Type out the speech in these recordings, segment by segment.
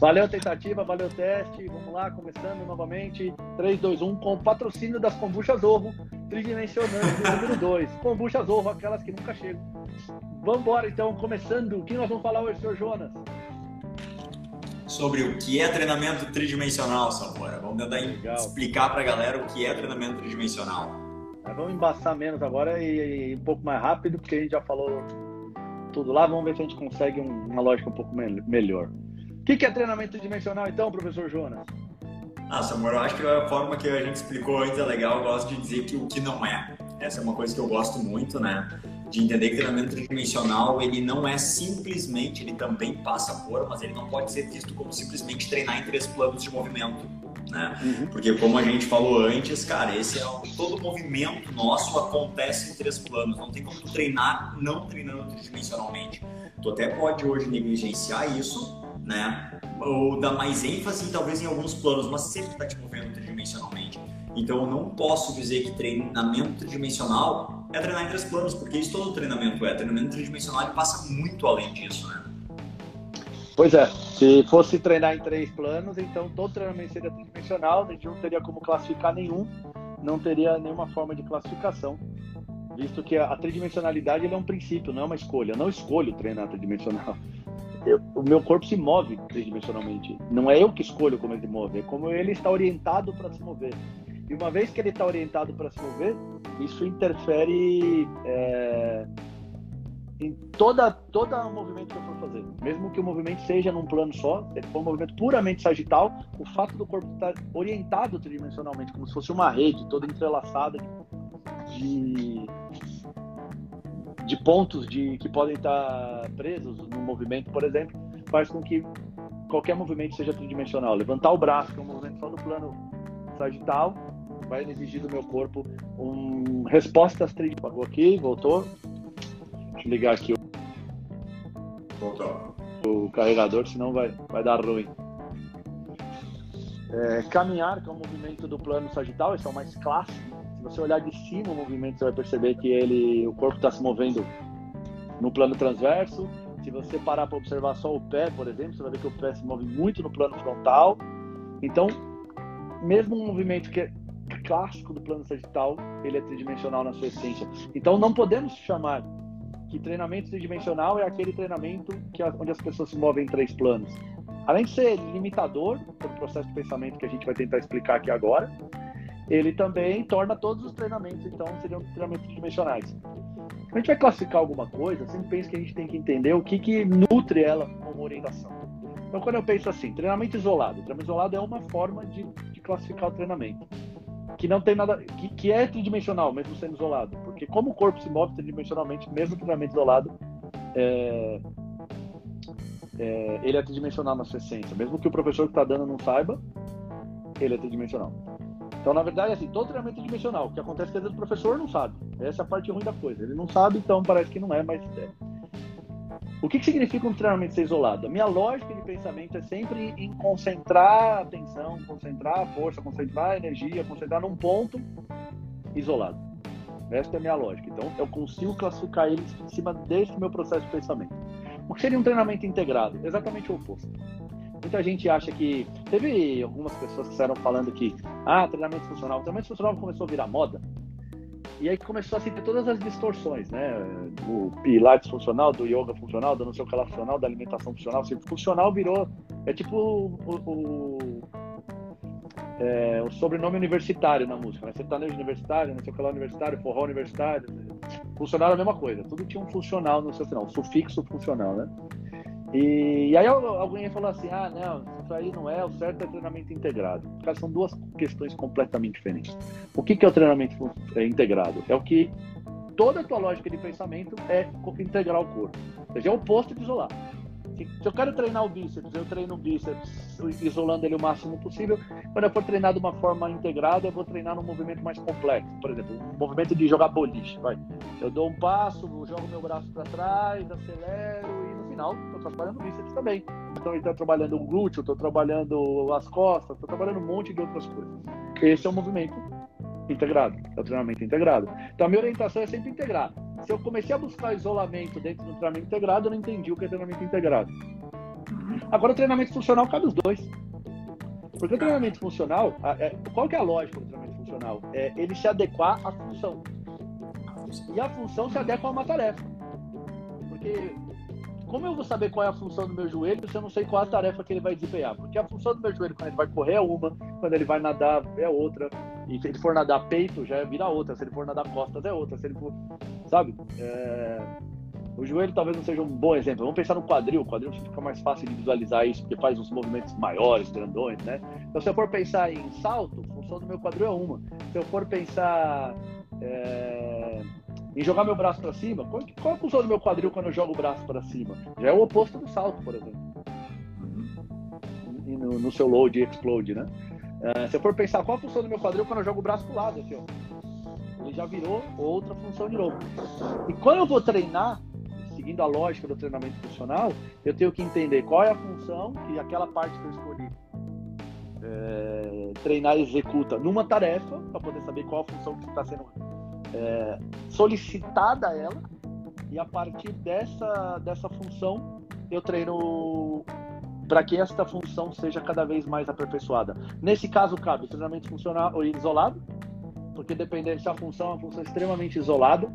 Valeu tentativa, valeu teste. Vamos lá, começando novamente. 3, 2, 1, com o patrocínio das kombuchas ovo, tridimensionante número 2. Kombuchas ovo, aquelas que nunca chegam. Vamos embora então, começando. O que nós vamos falar hoje, senhor Jonas? Sobre o que é treinamento tridimensional, Samora. Vamos tentar Legal. explicar para a galera o que é treinamento tridimensional. vamos embaçar menos agora e, e, um pouco mais rápido, porque a gente já falou tudo lá. Vamos ver se a gente consegue uma lógica um pouco melhor que, que é treinamento dimensional, então, professor Jonas? Ah, Samuel, eu acho que a forma que a gente explicou antes é legal. Eu gosto de dizer que o que não é. Essa é uma coisa que eu gosto muito, né? De entender que o treinamento tridimensional, ele não é simplesmente, ele também passa por, mas ele não pode ser visto como simplesmente treinar em três planos de movimento. Né? Uhum. Porque como a gente falou antes, cara, esse é o, todo movimento nosso acontece em três planos. Não tem como treinar não treinando tridimensionalmente. Tu até pode hoje negligenciar isso, né? Ou dar mais ênfase, talvez, em alguns planos, mas sempre está te movendo tridimensionalmente. Então, eu não posso dizer que treinamento tridimensional é treinar em três planos, porque isso todo treinamento é. Treinamento tridimensional passa muito além disso, né? Pois é, se fosse treinar em três planos, então todo treinamento seria tridimensional, a gente não teria como classificar nenhum, não teria nenhuma forma de classificação, visto que a tridimensionalidade é um princípio, não é uma escolha. Eu não escolho treinar tridimensional eu, o meu corpo se move tridimensionalmente. Não é eu que escolho como ele se move, é como ele está orientado para se mover. E uma vez que ele está orientado para se mover, isso interfere é, em toda toda o movimento que eu for fazer. Mesmo que o movimento seja num plano só, se ele for um movimento puramente sagital, o fato do corpo estar orientado tridimensionalmente, como se fosse uma rede toda entrelaçada de de pontos de, que podem estar presos no movimento, por exemplo, faz com que qualquer movimento seja tridimensional. Levantar o braço, que é um movimento só no plano sagital, vai exigir do meu corpo um, respostas tridimensionais. Pagou aqui, voltou. Deixa eu ligar aqui Voltou. o carregador, senão vai, vai dar ruim. É, caminhar, que é um movimento do plano sagital, esse é o mais clássico se você olhar de cima o movimento, você vai perceber que ele, o corpo está se movendo no plano transverso. Se você parar para observar só o pé, por exemplo, você vai ver que o pé se move muito no plano frontal. Então, mesmo um movimento que é clássico do plano sagital, ele é tridimensional na sua essência. Então, não podemos chamar que treinamento tridimensional é aquele treinamento que, onde as pessoas se movem em três planos. Além de ser limitador, pelo processo de pensamento que a gente vai tentar explicar aqui agora, ele também torna todos os treinamentos, então, seriam treinamentos dimensionais. A gente vai classificar alguma coisa, sempre penso que a gente tem que entender o que, que nutre ela como orientação. Então, quando eu penso assim, treinamento isolado, treinamento isolado é uma forma de, de classificar o treinamento, que não tem nada, que, que é tridimensional, mesmo sendo isolado, porque como o corpo se move tridimensionalmente, mesmo o treinamento isolado, é, é, ele é tridimensional na sua essência, mesmo que o professor que está dando não saiba, ele é tridimensional. Então, na verdade, assim, todo treinamento é dimensional. O que acontece é que às vezes o professor não sabe. Essa é a parte ruim da coisa. Ele não sabe, então parece que não é, mas é. O que, que significa um treinamento ser isolado? A minha lógica de pensamento é sempre em concentrar a atenção, concentrar a força, concentrar a energia, concentrar num ponto isolado. Essa é a minha lógica. Então, eu consigo classificar eles em cima desse meu processo de pensamento. O que seria um treinamento integrado? Exatamente o oposto. Muita gente acha que. Teve algumas pessoas que estavam falando que, ah, treinamento funcional. O treinamento funcional começou a virar moda. E aí começou a se ter todas as distorções, né? Do Pilates funcional, do yoga funcional, do não sei o que lá funcional, da alimentação funcional. Assim, funcional virou. É tipo o, o, é, o sobrenome universitário na música, né? Sertanejo universitário, não sei o que lá universitário, forró universitário. Funcional é a mesma coisa. Tudo tinha um funcional no seu final, um sufixo funcional, né? E, e, aí alguém falou assim, ah, não, isso aí não é, o certo é treinamento integrado. Cara, são duas questões completamente diferentes. O que, que é o treinamento é, integrado? É o que toda a tua lógica de pensamento é integrar o corpo. Ou seja, é o oposto de isolar. Se, eu quero treinar o bíceps, eu treino o bíceps isolando ele o máximo possível. Quando eu for treinar de uma forma integrada, eu vou treinar num movimento mais complexo. Por exemplo, um movimento de jogar boliche. Vai. Eu dou um passo, jogo meu braço para trás, acelero e final, estou trabalhando bíceps também. Então, estou trabalhando o glúteo, estou trabalhando as costas, estou trabalhando um monte de outras coisas. Esse é o movimento integrado, é o treinamento integrado. Então, a minha orientação é sempre integrar. Se eu comecei a buscar isolamento dentro do treinamento integrado, eu não entendi o que é treinamento integrado. Agora, o treinamento funcional cabe os dois. Porque o treinamento funcional, é, qual que é a lógica do treinamento funcional? É ele se adequar à função. E a função se adequa a uma tarefa. Porque como eu vou saber qual é a função do meu joelho se eu não sei qual a tarefa que ele vai desempenhar? Porque a função do meu joelho quando ele vai correr é uma, quando ele vai nadar é outra. E se ele for nadar peito, já vira outra. Se ele for nadar costas, é outra. Se ele for. Sabe? É... O joelho talvez não seja um bom exemplo. Vamos pensar no quadril. O quadril fica mais fácil de visualizar isso, porque faz uns movimentos maiores, grandões, né? Então, se eu for pensar em salto, a função do meu quadril é uma. Se eu for pensar é... em jogar meu braço para cima, qual, qual é a função do meu quadril quando eu jogo o braço para cima? Já é o oposto do salto, por exemplo. No, no seu load e explode, né? É, se eu for pensar qual a função do meu quadril quando eu jogo o braço pro lado, aqui, ó. Ele já virou outra função de novo. E quando eu vou treinar, seguindo a lógica do treinamento funcional, eu tenho que entender qual é a função que aquela parte que eu escolhi é, treinar executa numa tarefa, para poder saber qual a função que está sendo é, solicitada ela, e a partir dessa, dessa função eu treino para que esta função seja cada vez mais aperfeiçoada. Nesse caso, cabe o treinamento funcional isolado, porque dependendo se a função é uma função extremamente isolada,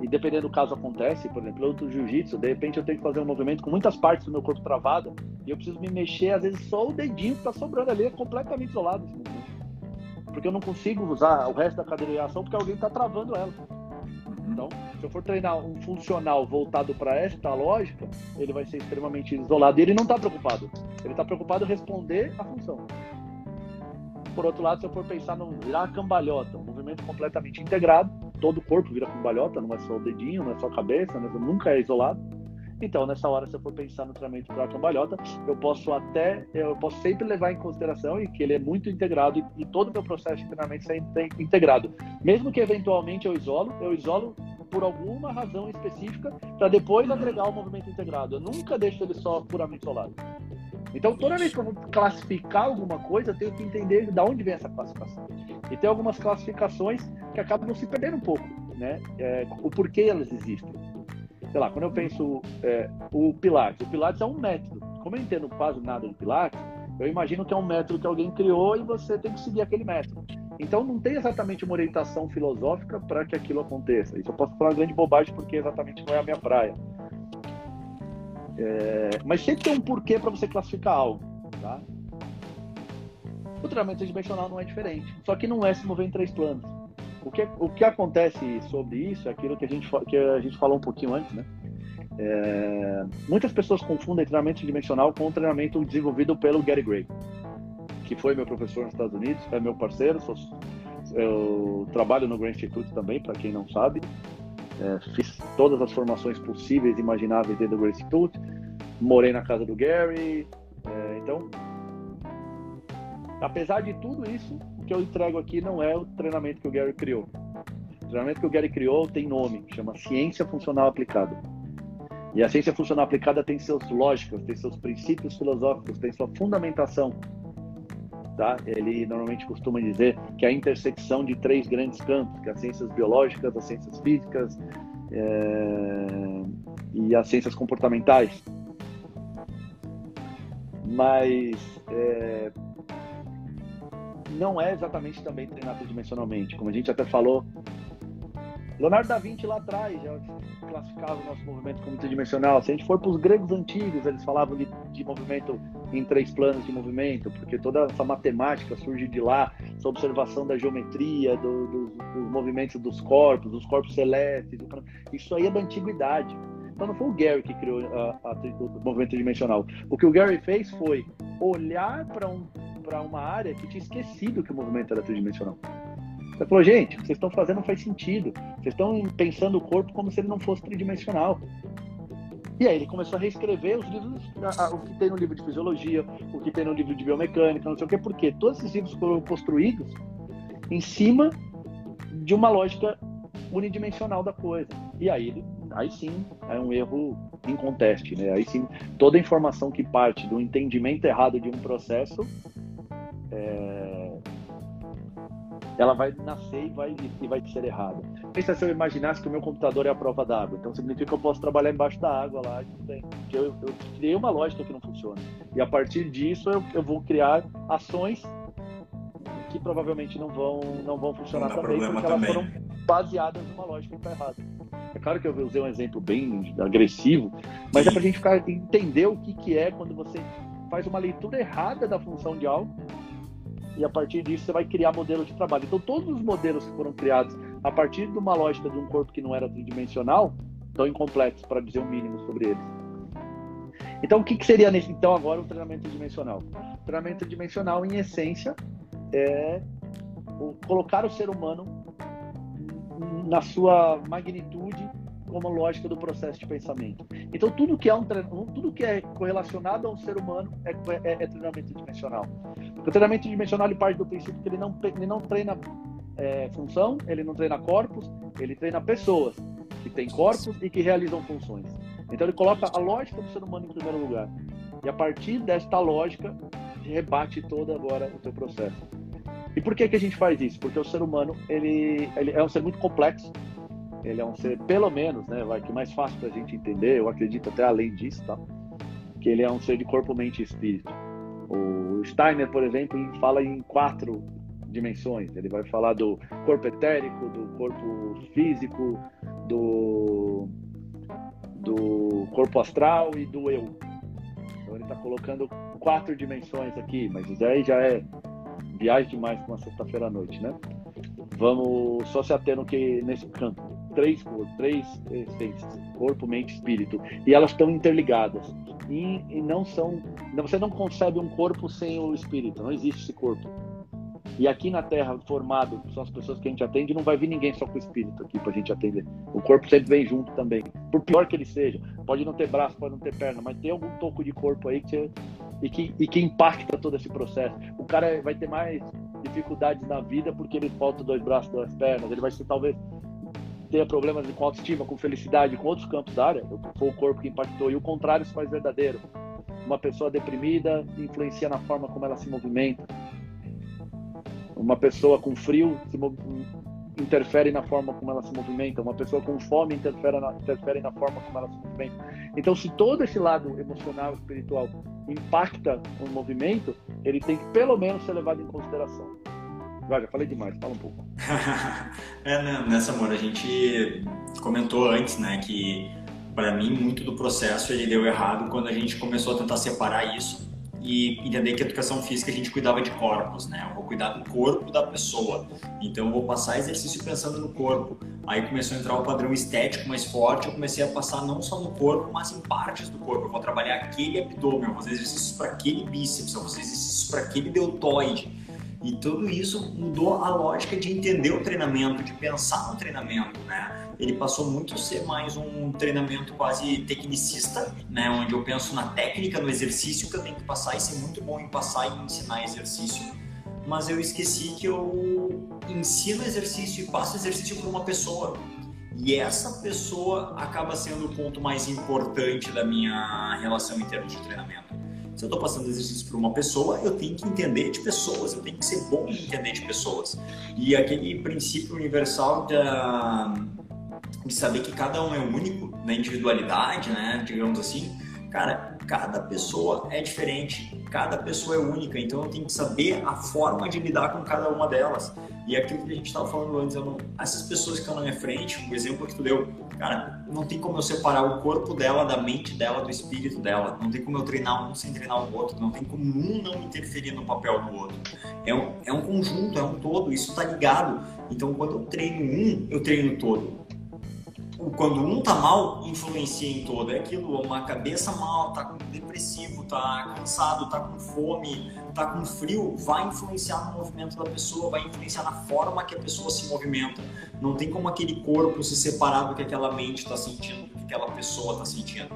e dependendo do caso acontece, por exemplo, outro jiu-jitsu, de repente eu tenho que fazer um movimento com muitas partes do meu corpo travada, e eu preciso me mexer, às vezes só o dedinho que está sobrando ali é completamente isolado esse movimento. Porque eu não consigo usar o resto da cadeira de ação porque alguém está travando ela. Então, se eu for treinar um funcional voltado para esta lógica, ele vai ser extremamente isolado. E ele não está preocupado. Ele está preocupado em responder a função. Por outro lado, se eu for pensar no virar cambalhota, um movimento completamente integrado, todo o corpo vira cambalhota, não é só o dedinho, não é só a cabeça, nunca é isolado. Então, nessa hora, se eu for pensar no treinamento para cambalhota, eu posso até, eu posso sempre levar em consideração e que ele é muito integrado e, e todo o meu processo de treinamento seja integrado. Mesmo que eventualmente eu isolo, eu isolo por alguma razão específica para depois agregar o movimento integrado. Eu nunca deixo ele só puramente isolado. Então, toda vez que eu vou classificar alguma coisa, eu tenho que entender de onde vem essa classificação. E tem algumas classificações que acabam se perdendo um pouco, né? É, o porquê elas existem. Sei lá, quando eu penso é, o Pilates, o Pilates é um método. Como eu entendo quase nada de Pilates, eu imagino que é um método que alguém criou e você tem que seguir aquele método. Então não tem exatamente uma orientação filosófica para que aquilo aconteça. Isso eu posso falar uma grande bobagem porque exatamente não é a minha praia. É, mas sempre tem um porquê para você classificar algo, tá? O treinamento dimensional não é diferente, só que não é se mover em três planos. O que, o que acontece sobre isso é aquilo que a gente, que a gente falou um pouquinho antes, né? É, muitas pessoas confundem treinamento dimensional com o treinamento desenvolvido pelo Gary Gray, que foi meu professor nos Estados Unidos, é meu parceiro, sou, eu trabalho no Gray Institute também, para quem não sabe. É, fiz todas as formações possíveis e imagináveis dentro do Grace Institute, morei na casa do Gary. É, então, apesar de tudo isso, que eu entrego aqui não é o treinamento que o Gary criou. O treinamento que o Gary criou tem nome, chama Ciência Funcional Aplicada. E a ciência funcional aplicada tem suas lógicas, tem seus princípios filosóficos, tem sua fundamentação. Tá? Ele normalmente costuma dizer que é a intersecção de três grandes campos, que é as ciências biológicas, as ciências físicas é... e as ciências comportamentais. Mas é... não é exatamente também treinar tridimensionalmente. Como a gente até falou, Leonardo da Vinci lá atrás já classificava o nosso movimento como tridimensional. Se a gente for para os gregos antigos, eles falavam de, de, movimento em três planos de movimento, porque toda essa matemática surge de lá, essa observação da geometria, do, do, dos movimentos dos corpos, dos corpos celestes. Do... Isso aí é da antiguidade. Então não foi o Gary que criou a, a, o movimento tridimensional. O que o Gary fez foi olhar para um, uma área que tinha esquecido que o movimento era tridimensional. Você falou, gente, o que vocês estão fazendo não faz sentido. Vocês estão pensando o corpo como se ele não fosse tridimensional. E aí ele começou a reescrever os livros, o que tem no livro de fisiologia, o que tem no livro de biomecânica, não sei o quê, porque todos esses livros foram construídos em cima de uma lógica unidimensional da coisa. E aí, aí sim é um erro inconteste, né? Aí sim, toda informação que parte do entendimento errado de um processo é, ela vai nascer e vai, e vai ser errada. pensa se eu imaginasse que o meu computador é a prova d'água. Então significa que eu posso trabalhar embaixo da água lá. Porque eu, eu criei uma lógica que não funciona. E a partir disso eu, eu vou criar ações que provavelmente não vão, não vão funcionar não também, porque elas foram baseadas numa lógica que está errada. É claro que eu usei um exemplo bem agressivo, mas Sim. é para a gente ficar, entender o que, que é quando você faz uma leitura errada da função de algo e a partir disso você vai criar modelos de trabalho. Então todos os modelos que foram criados a partir de uma lógica de um corpo que não era tridimensional estão incompletos, para dizer o mínimo sobre eles. Então o que, que seria nesse, então agora o treinamento dimensional? O treinamento dimensional, em essência, é colocar o ser humano na sua magnitude como lógica do processo de pensamento. Então tudo que é um tudo que é correlacionado ao ser humano é, é, é treinamento dimensional. O treinamento dimensional ele parte do princípio que ele não ele não treina é, função, ele não treina corpos, ele treina pessoas que têm corpos e que realizam funções. Então ele coloca a lógica do ser humano em primeiro lugar. E a partir desta lógica rebate todo agora o teu processo. E por que, que a gente faz isso? Porque o ser humano ele, ele é um ser muito complexo. Ele é um ser, pelo menos, né, vai que mais fácil para a gente entender. Eu acredito até além disso, tá? Que ele é um ser de corpo, mente e espírito. O Steiner, por exemplo, fala em quatro dimensões. Ele vai falar do corpo etérico, do corpo físico, do, do corpo astral e do eu. Então ele está colocando quatro dimensões aqui, mas isso aí já é viagem demais para uma sexta-feira à noite, né? Vamos só se ater no que nesse campo. Três três essências, corpo, mente, espírito. E elas estão interligadas. E, e não são. Você não concebe um corpo sem o espírito. Não existe esse corpo. E aqui na Terra, formado, são as pessoas que a gente atende, não vai vir ninguém só com o espírito aqui para a gente atender. O corpo sempre vem junto também. Por pior que ele seja. Pode não ter braço, pode não ter perna, mas tem algum toco de corpo aí que e, que, e que impacta todo esse processo. O cara vai ter mais dificuldades na vida porque ele falta dois braços, duas pernas. Ele vai ser talvez tenha problemas com autoestima, com felicidade, com outros campos da área. Foi o corpo que impactou. E o contrário se faz verdadeiro. Uma pessoa deprimida influencia na forma como ela se movimenta uma pessoa com frio interfere na forma como ela se movimenta, uma pessoa com fome interfere na, interfere na forma como ela se movimenta. Então, se todo esse lado emocional, espiritual impacta o movimento, ele tem que pelo menos ser levado em consideração. Vai, já falei demais, fala um pouco. é, né, nessa amor, a gente comentou antes, né, que para mim muito do processo ele deu errado quando a gente começou a tentar separar isso e entender que a educação física a gente cuidava de corpos, né? Eu vou cuidar do corpo da pessoa. Então eu vou passar exercício pensando no corpo. Aí começou a entrar o padrão estético mais forte, eu comecei a passar não só no corpo, mas em partes do corpo. Eu vou trabalhar aquele abdômen, eu vou fazer exercícios para aquele bíceps, eu vou fazer exercícios para aquele deltoide. E tudo isso mudou a lógica de entender o treinamento, de pensar no treinamento, né? ele passou muito a ser mais um treinamento quase tecnicista, né, onde eu penso na técnica, no exercício que eu tenho que passar e ser muito bom em passar e ensinar exercício. Mas eu esqueci que eu ensino exercício e passo exercício para uma pessoa. E essa pessoa acaba sendo o ponto mais importante da minha relação em termos de treinamento. Se eu estou passando exercício para uma pessoa, eu tenho que entender de pessoas, eu tenho que ser bom em entender de pessoas. E aquele princípio universal da, de saber que cada um é único na individualidade, né? Digamos assim. Cara, cada pessoa é diferente, cada pessoa é única, então eu tenho que saber a forma de lidar com cada uma delas. E aquilo que a gente estava falando antes, não, essas pessoas que estão na minha frente, o exemplo que tu deu, cara, não tem como eu separar o corpo dela da mente dela, do espírito dela. Não tem como eu treinar um sem treinar o outro. Não tem como um não interferir no papel do outro. É um, é um conjunto, é um todo. Isso está ligado. Então, quando eu treino um, eu treino todo quando um tá mal, influencia em todo. É aquilo, uma cabeça mal, tá depressivo, tá cansado, tá com fome, tá com frio, vai influenciar no movimento da pessoa, vai influenciar na forma que a pessoa se movimenta. Não tem como aquele corpo se separar do que aquela mente está sentindo, do que aquela pessoa está sentindo.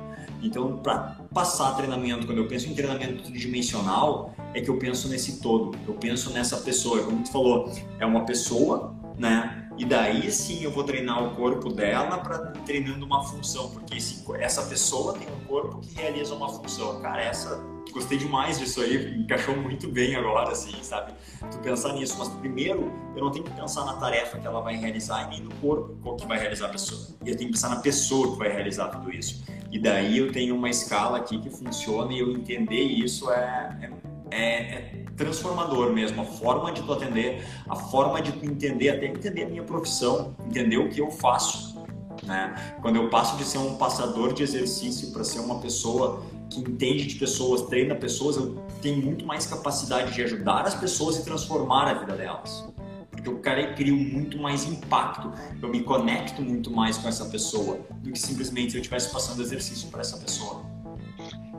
Então, para passar treinamento, quando eu penso em treinamento tridimensional, é que eu penso nesse todo. Eu penso nessa pessoa, como tu falou, é uma pessoa, né? E daí sim eu vou treinar o corpo dela para treinando uma função, porque esse, essa pessoa tem um corpo que realiza uma função. Cara, essa gostei demais disso aí, encaixou muito bem agora, assim, sabe? Tu pensar nisso, mas primeiro eu não tenho que pensar na tarefa que ela vai realizar e nem no corpo que vai realizar a pessoa. E eu tenho que pensar na pessoa que vai realizar tudo isso. E daí eu tenho uma escala aqui que funciona e eu entender isso é, é, é, é transformador mesmo. A forma de tu atender, a forma de tu entender, até entender a minha profissão, entender o que eu faço. Né? Quando eu passo de ser um passador de exercício para ser uma pessoa que entende de pessoas, treina pessoas, eu tenho muito mais capacidade de ajudar as pessoas e transformar a vida delas. Porque o cara cria muito mais impacto, eu me conecto muito mais com essa pessoa do que simplesmente se eu estivesse passando exercício para essa pessoa.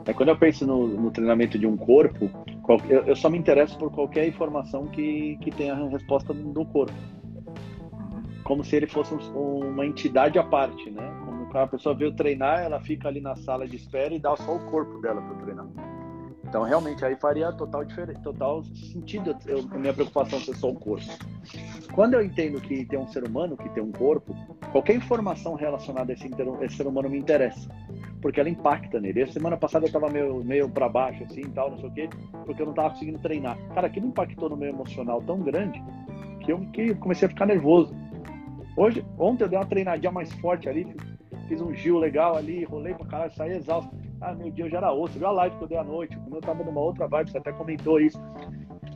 É, quando eu penso no, no treinamento de um corpo, eu, eu, só me interesso por qualquer informação que, que tenha a resposta do corpo. Como se ele fosse um, uma entidade à parte, né? a pessoa veio treinar, ela fica ali na sala de espera e dá só o corpo dela para treinar. Então, realmente, aí faria total, total sentido eu, a minha preocupação ser só o corpo. Quando eu entendo que tem um ser humano que tem um corpo, qualquer informação relacionada a esse, esse ser humano me interessa, porque ela impacta nele. A semana passada eu estava meio, meio para baixo, assim, tal, não sei o quê, porque eu não estava conseguindo treinar. Cara, aquilo impactou no meu emocional tão grande que eu, que comecei a ficar nervoso. Hoje, ontem eu dei uma treinadinha mais forte ali, fiz um Gil legal ali, rolei pra caralho, saí exausto. Ah, meu dia já era outro. Viu a live que eu dei à noite? Eu tava numa outra vibe, você até comentou isso.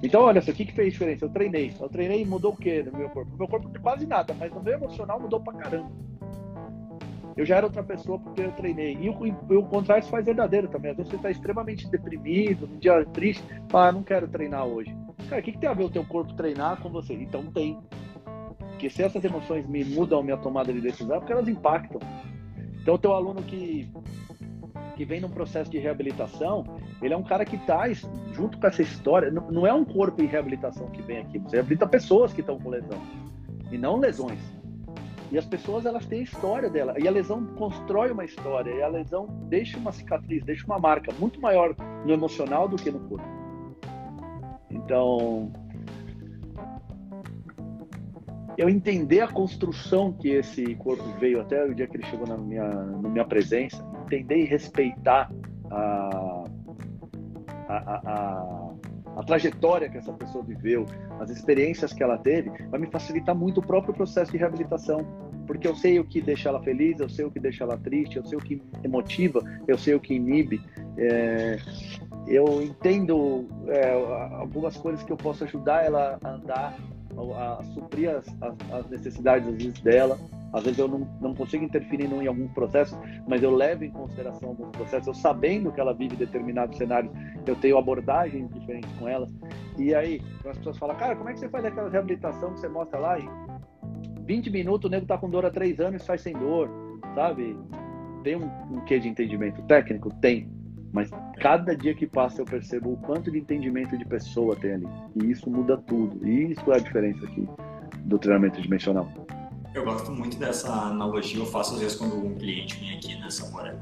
Então, olha só, o que, que fez diferença? Eu treinei. Eu treinei e mudou o quê no meu corpo? No meu corpo quase nada, mas no meu emocional mudou pra caramba. Eu já era outra pessoa porque eu treinei. E o, o contrário se faz verdadeiro também. Às vezes você está extremamente deprimido, num dia triste, fala, ah, não quero treinar hoje. Cara, o que, que tem a ver o teu corpo treinar com você? Então tem. Porque se essas emoções me mudam minha tomada de decisão, é porque elas impactam. Então, o teu aluno que, que vem num processo de reabilitação, ele é um cara que traz, tá junto com essa história, não, não é um corpo em reabilitação que vem aqui, você reabilita pessoas que estão com lesão, e não lesões. E as pessoas, elas têm a história dela, e a lesão constrói uma história, e a lesão deixa uma cicatriz, deixa uma marca muito maior no emocional do que no corpo. Então, eu entender a construção que esse corpo veio até o dia que ele chegou na minha, na minha presença, entender e respeitar a, a, a, a, trajetória que essa pessoa viveu, as experiências que ela teve, vai me facilitar muito o próprio processo de reabilitação. Porque eu sei o que deixa ela feliz, eu sei o que deixa ela triste, eu sei o que emotiva, eu sei o que inibe. É, eu entendo é, algumas coisas que eu posso ajudar ela a andar a, a suprir as, as, as, necessidades às vezes dela. Às vezes eu não, não consigo interferir em algum processo, mas eu levo em consideração alguns processos. Eu sabendo que ela vive determinados cenários, eu tenho abordagens diferentes com ela. E aí, as pessoas falam, cara, como é que você faz aquela reabilitação que você mostra lá? Em 20 minutos o nego tá com dor há 3 anos e sai sem dor, sabe? Tem um, um quê de entendimento técnico? Tem. Mas cada dia que passa eu percebo o quanto de entendimento de pessoa tem ali. E isso muda tudo. E isso é a diferença aqui do treinamento dimensional. Eu gosto muito dessa analogia, eu faço às vezes quando um cliente vem aqui nessa hora,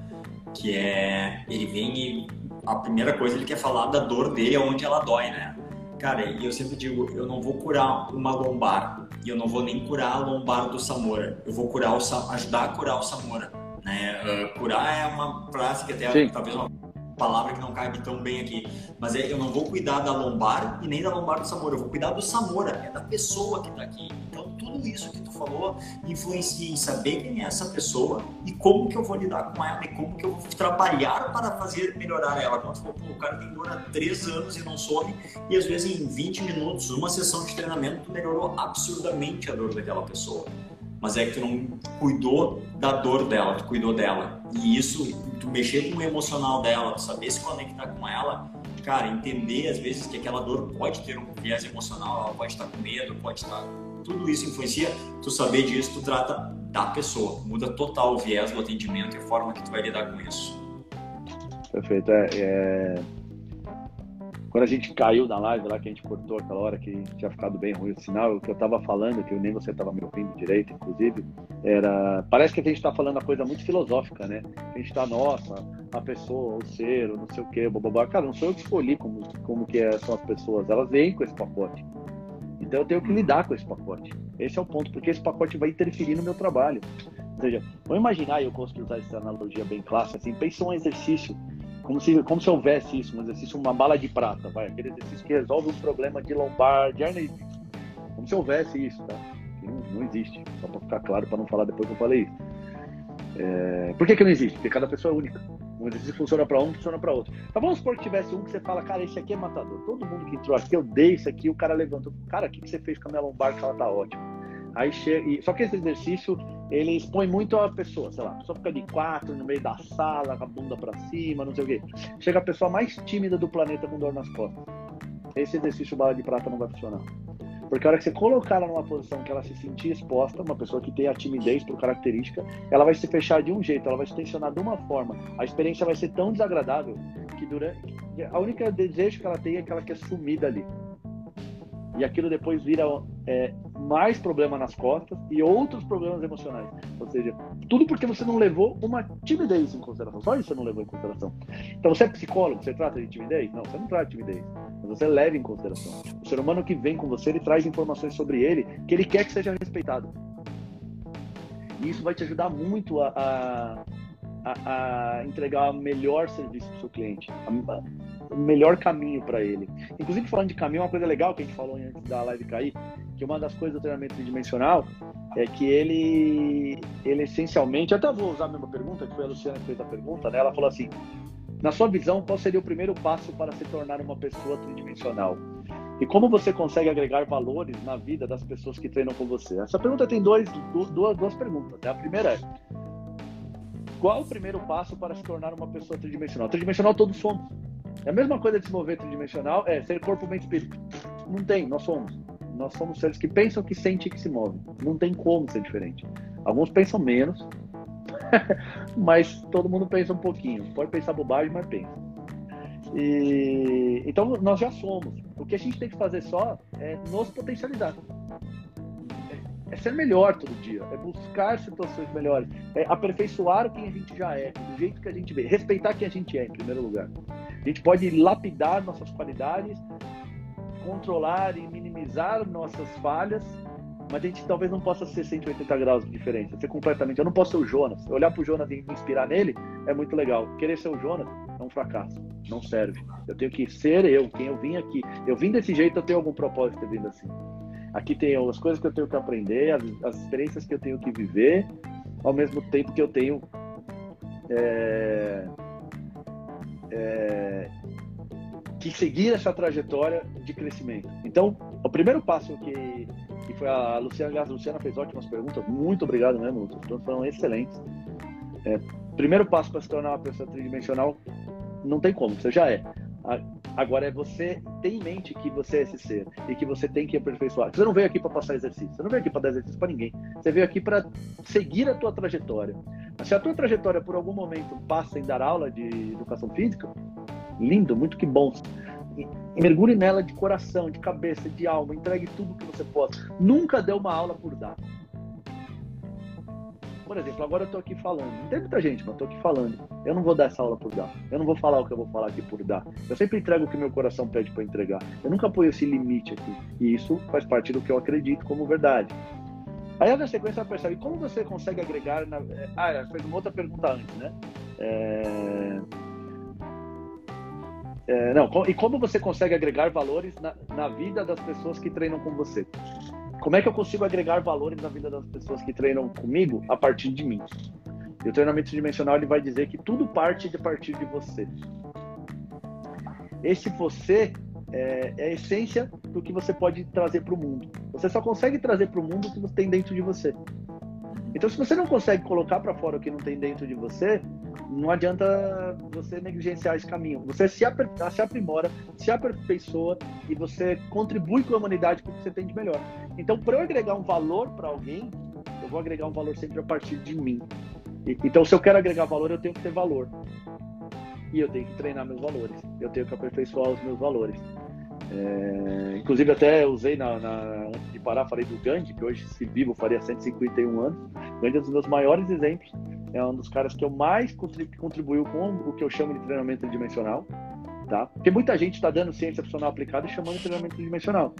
que é ele vem e a primeira coisa ele quer falar da dor dele onde ela dói, né? Cara, e eu sempre digo, eu não vou curar uma lombar e eu não vou nem curar a lombar do Samora. Eu vou curar o ajudar a curar o Samora, né? Uh, curar é uma frase que até Sim. talvez uma palavra que não cabe tão bem aqui, mas é, eu não vou cuidar da lombar e nem da lombar do Samora, eu vou cuidar do Samora, é da pessoa que está aqui. Então, tudo isso que tu falou influencia em saber quem é essa pessoa e como que eu vou lidar com ela e como que eu vou trabalhar para fazer melhorar ela. Quando tu falou, pô, o cara tem dor há três anos e não some, e às vezes em 20 minutos, uma sessão de treinamento, melhorou absurdamente a dor daquela pessoa mas é que tu não cuidou da dor dela, tu cuidou dela. E isso, tu mexer com o emocional dela, tu saber se conectar com ela, cara, entender às vezes que aquela dor pode ter um viés emocional, ela pode estar com medo, pode estar. Tudo isso influencia, tu saber disso, tu trata da pessoa, muda total o viés do atendimento e a forma que tu vai lidar com isso. Perfeito. É, é quando a gente caiu na live lá, que a gente cortou aquela hora que tinha ficado bem ruim o sinal, o que eu estava falando, que nem você estava me ouvindo direito, inclusive, era. Parece que a gente está falando uma coisa muito filosófica, né? A gente está, nossa, a pessoa, o ser, não sei o quê, bababá. Cara, não sou eu que escolhi como, como que é, são as pessoas, elas vêm com esse pacote. Então eu tenho que lidar com esse pacote. Esse é o ponto, porque esse pacote vai interferir no meu trabalho. Ou seja, vamos imaginar, eu de usar essa analogia bem clássica, assim, pensa um exercício, como se, como se houvesse isso, um exercício, uma bala de prata, vai, aquele exercício que resolve um problema de lombar, de hernia Como se houvesse isso, tá? Não, não existe, só para ficar claro, para não falar depois que eu falei isso. É... Por que, que não existe? Porque cada pessoa é única. Um exercício funciona para um, funciona para outro. Então vamos supor que tivesse um que você fala, cara, esse aqui é matador. Todo mundo que entrou aqui, eu dei isso aqui, o cara levantou. Cara, o que, que você fez com a minha lombar que ela tá ótima? Aí chega, e, só que esse exercício ele expõe muito a pessoa, sei lá, a pessoa fica de quatro no meio da sala, com a bunda para cima, não sei o quê. Chega a pessoa mais tímida do planeta com dor nas costas. Esse exercício bala de prata não vai funcionar. Porque a hora que você colocar ela numa posição que ela se sentir exposta, uma pessoa que tem a timidez por característica, ela vai se fechar de um jeito, ela vai se tensionar de uma forma. A experiência vai ser tão desagradável que durante a única desejo que ela tem é que ela quer sumir dali. E aquilo depois vira é, mais problema nas costas e outros problemas emocionais. Ou seja, tudo porque você não levou uma timidez em consideração. Só isso você não levou em consideração. Então você é psicólogo, você trata de timidez? Não, você não trata de timidez. Mas você leva em consideração. O ser humano que vem com você, ele traz informações sobre ele que ele quer que seja respeitado. E isso vai te ajudar muito a, a, a, a entregar o melhor serviço para o seu cliente o melhor caminho para ele. Inclusive, falando de caminho, uma coisa legal que a gente falou antes da live cair, que uma das coisas do treinamento tridimensional é que ele, ele essencialmente, até vou usar a mesma pergunta, que foi a Luciana que fez a pergunta, né? Ela falou assim: na sua visão, qual seria o primeiro passo para se tornar uma pessoa tridimensional? E como você consegue agregar valores na vida das pessoas que treinam com você? Essa pergunta tem dois, duas, duas perguntas. Né? A primeira é: qual o primeiro passo para se tornar uma pessoa tridimensional? Tridimensional todos somos. É a mesma coisa de se mover tridimensional, é ser corpo, mente, espírito. Não tem, nós somos. Nós somos seres que pensam, que sentem e que se movem. Não tem como ser diferente. Alguns pensam menos, mas todo mundo pensa um pouquinho. Pode pensar bobagem, mas pensa. E, então nós já somos. O que a gente tem que fazer só é nos potencializar. É, é ser melhor todo dia, é buscar situações melhores, é aperfeiçoar quem a gente já é, do jeito que a gente vê, respeitar quem a gente é, em primeiro lugar. A gente pode lapidar nossas qualidades, controlar e minimizar nossas falhas, mas a gente talvez não possa ser 180 graus de diferença, ser completamente. Eu não posso ser o Jonas. Olhar para o Jonas e me inspirar nele é muito legal. Querer ser o Jonas é um fracasso, não serve. Eu tenho que ser eu, quem eu vim aqui. Eu vim desse jeito, eu tenho algum propósito de vindo assim. Aqui tem as coisas que eu tenho que aprender, as, as experiências que eu tenho que viver, ao mesmo tempo que eu tenho. É é, que seguir essa trajetória de crescimento. Então, o primeiro passo que, que foi a Luciana, aliás, a Luciana fez ótimas perguntas, muito obrigado mesmo, Lucas, então foram excelentes. É, primeiro passo para se tornar uma pessoa tridimensional, não tem como, você já é. Agora é você ter em mente que você é esse ser e que você tem que aperfeiçoar. Você não veio aqui para passar exercício, você não veio aqui para dar exercício para ninguém. Você veio aqui para seguir a tua trajetória. Se a tua trajetória por algum momento passa em dar aula de educação física, lindo, muito que bom. E mergulhe nela de coração, de cabeça, de alma, entregue tudo que você possa. Nunca dê uma aula por dar. Por exemplo, agora eu estou aqui falando. Não tem muita gente, mas estou aqui falando. Eu não vou dar essa aula por dar. Eu não vou falar o que eu vou falar aqui por dar. Eu sempre entrego o que meu coração pede para entregar. Eu nunca ponho esse limite aqui. E isso faz parte do que eu acredito como verdade. Aí na sequência ela percebe como você consegue agregar. Na... É, ah, fez uma outra pergunta antes, né? É... É, não, e como você consegue agregar valores na, na, vida das pessoas que treinam com você? Como é que eu consigo agregar valores na vida das pessoas que treinam comigo a partir de mim? E o treinamento dimensional ele vai dizer que tudo parte de partir de você. Esse você é, é a essência do que você pode trazer para o mundo. Você só consegue trazer para o mundo o que você tem dentro de você. Então, se você não consegue colocar para fora o que não tem dentro de você, não adianta você negligenciar esse caminho. Você se, se aprimora, se aperfeiçoa e você contribui com a humanidade com o que você tem de melhor. Então, para eu agregar um valor para alguém, eu vou agregar um valor sempre a partir de mim. Então, se eu quero agregar valor, eu tenho que ter valor. E eu tenho que treinar meus valores. Eu tenho que aperfeiçoar os meus valores. É, inclusive até usei na, na, de parar, falei do Gandhi, que hoje se vivo faria 151 anos. Gandhi é um dos meus maiores exemplos, é um dos caras que eu mais contribuiu com o que eu chamo de treinamento tridimensional, tá? Porque muita gente está dando ciência funcional aplicada e chamando de treinamento tridimensional.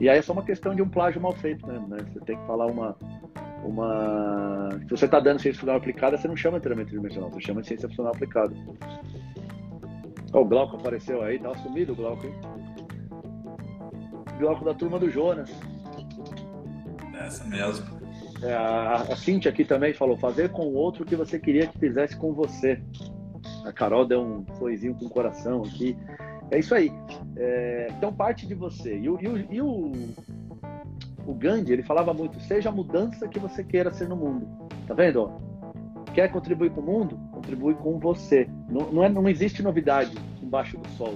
E aí é só uma questão de um plágio mal feito né? Você tem que falar uma. Uma... Se você está dando ciência funcional aplicada, você não chama treinamento tridimensional, você chama de ciência funcional aplicada. O Glauco apareceu aí, tá sumido o Glauco, hein? Glauco da turma do Jonas. Essa mesmo. É, a, a Cintia aqui também falou: fazer com o outro o que você queria que fizesse com você. A Carol deu um sorrisinho com o coração aqui. É isso aí. É, então parte de você. E, o, e, o, e o, o Gandhi, ele falava muito: seja a mudança que você queira ser no mundo. Tá vendo? Quer contribuir com o mundo? Contribui com você. Não, não, é, não existe novidade embaixo do sol.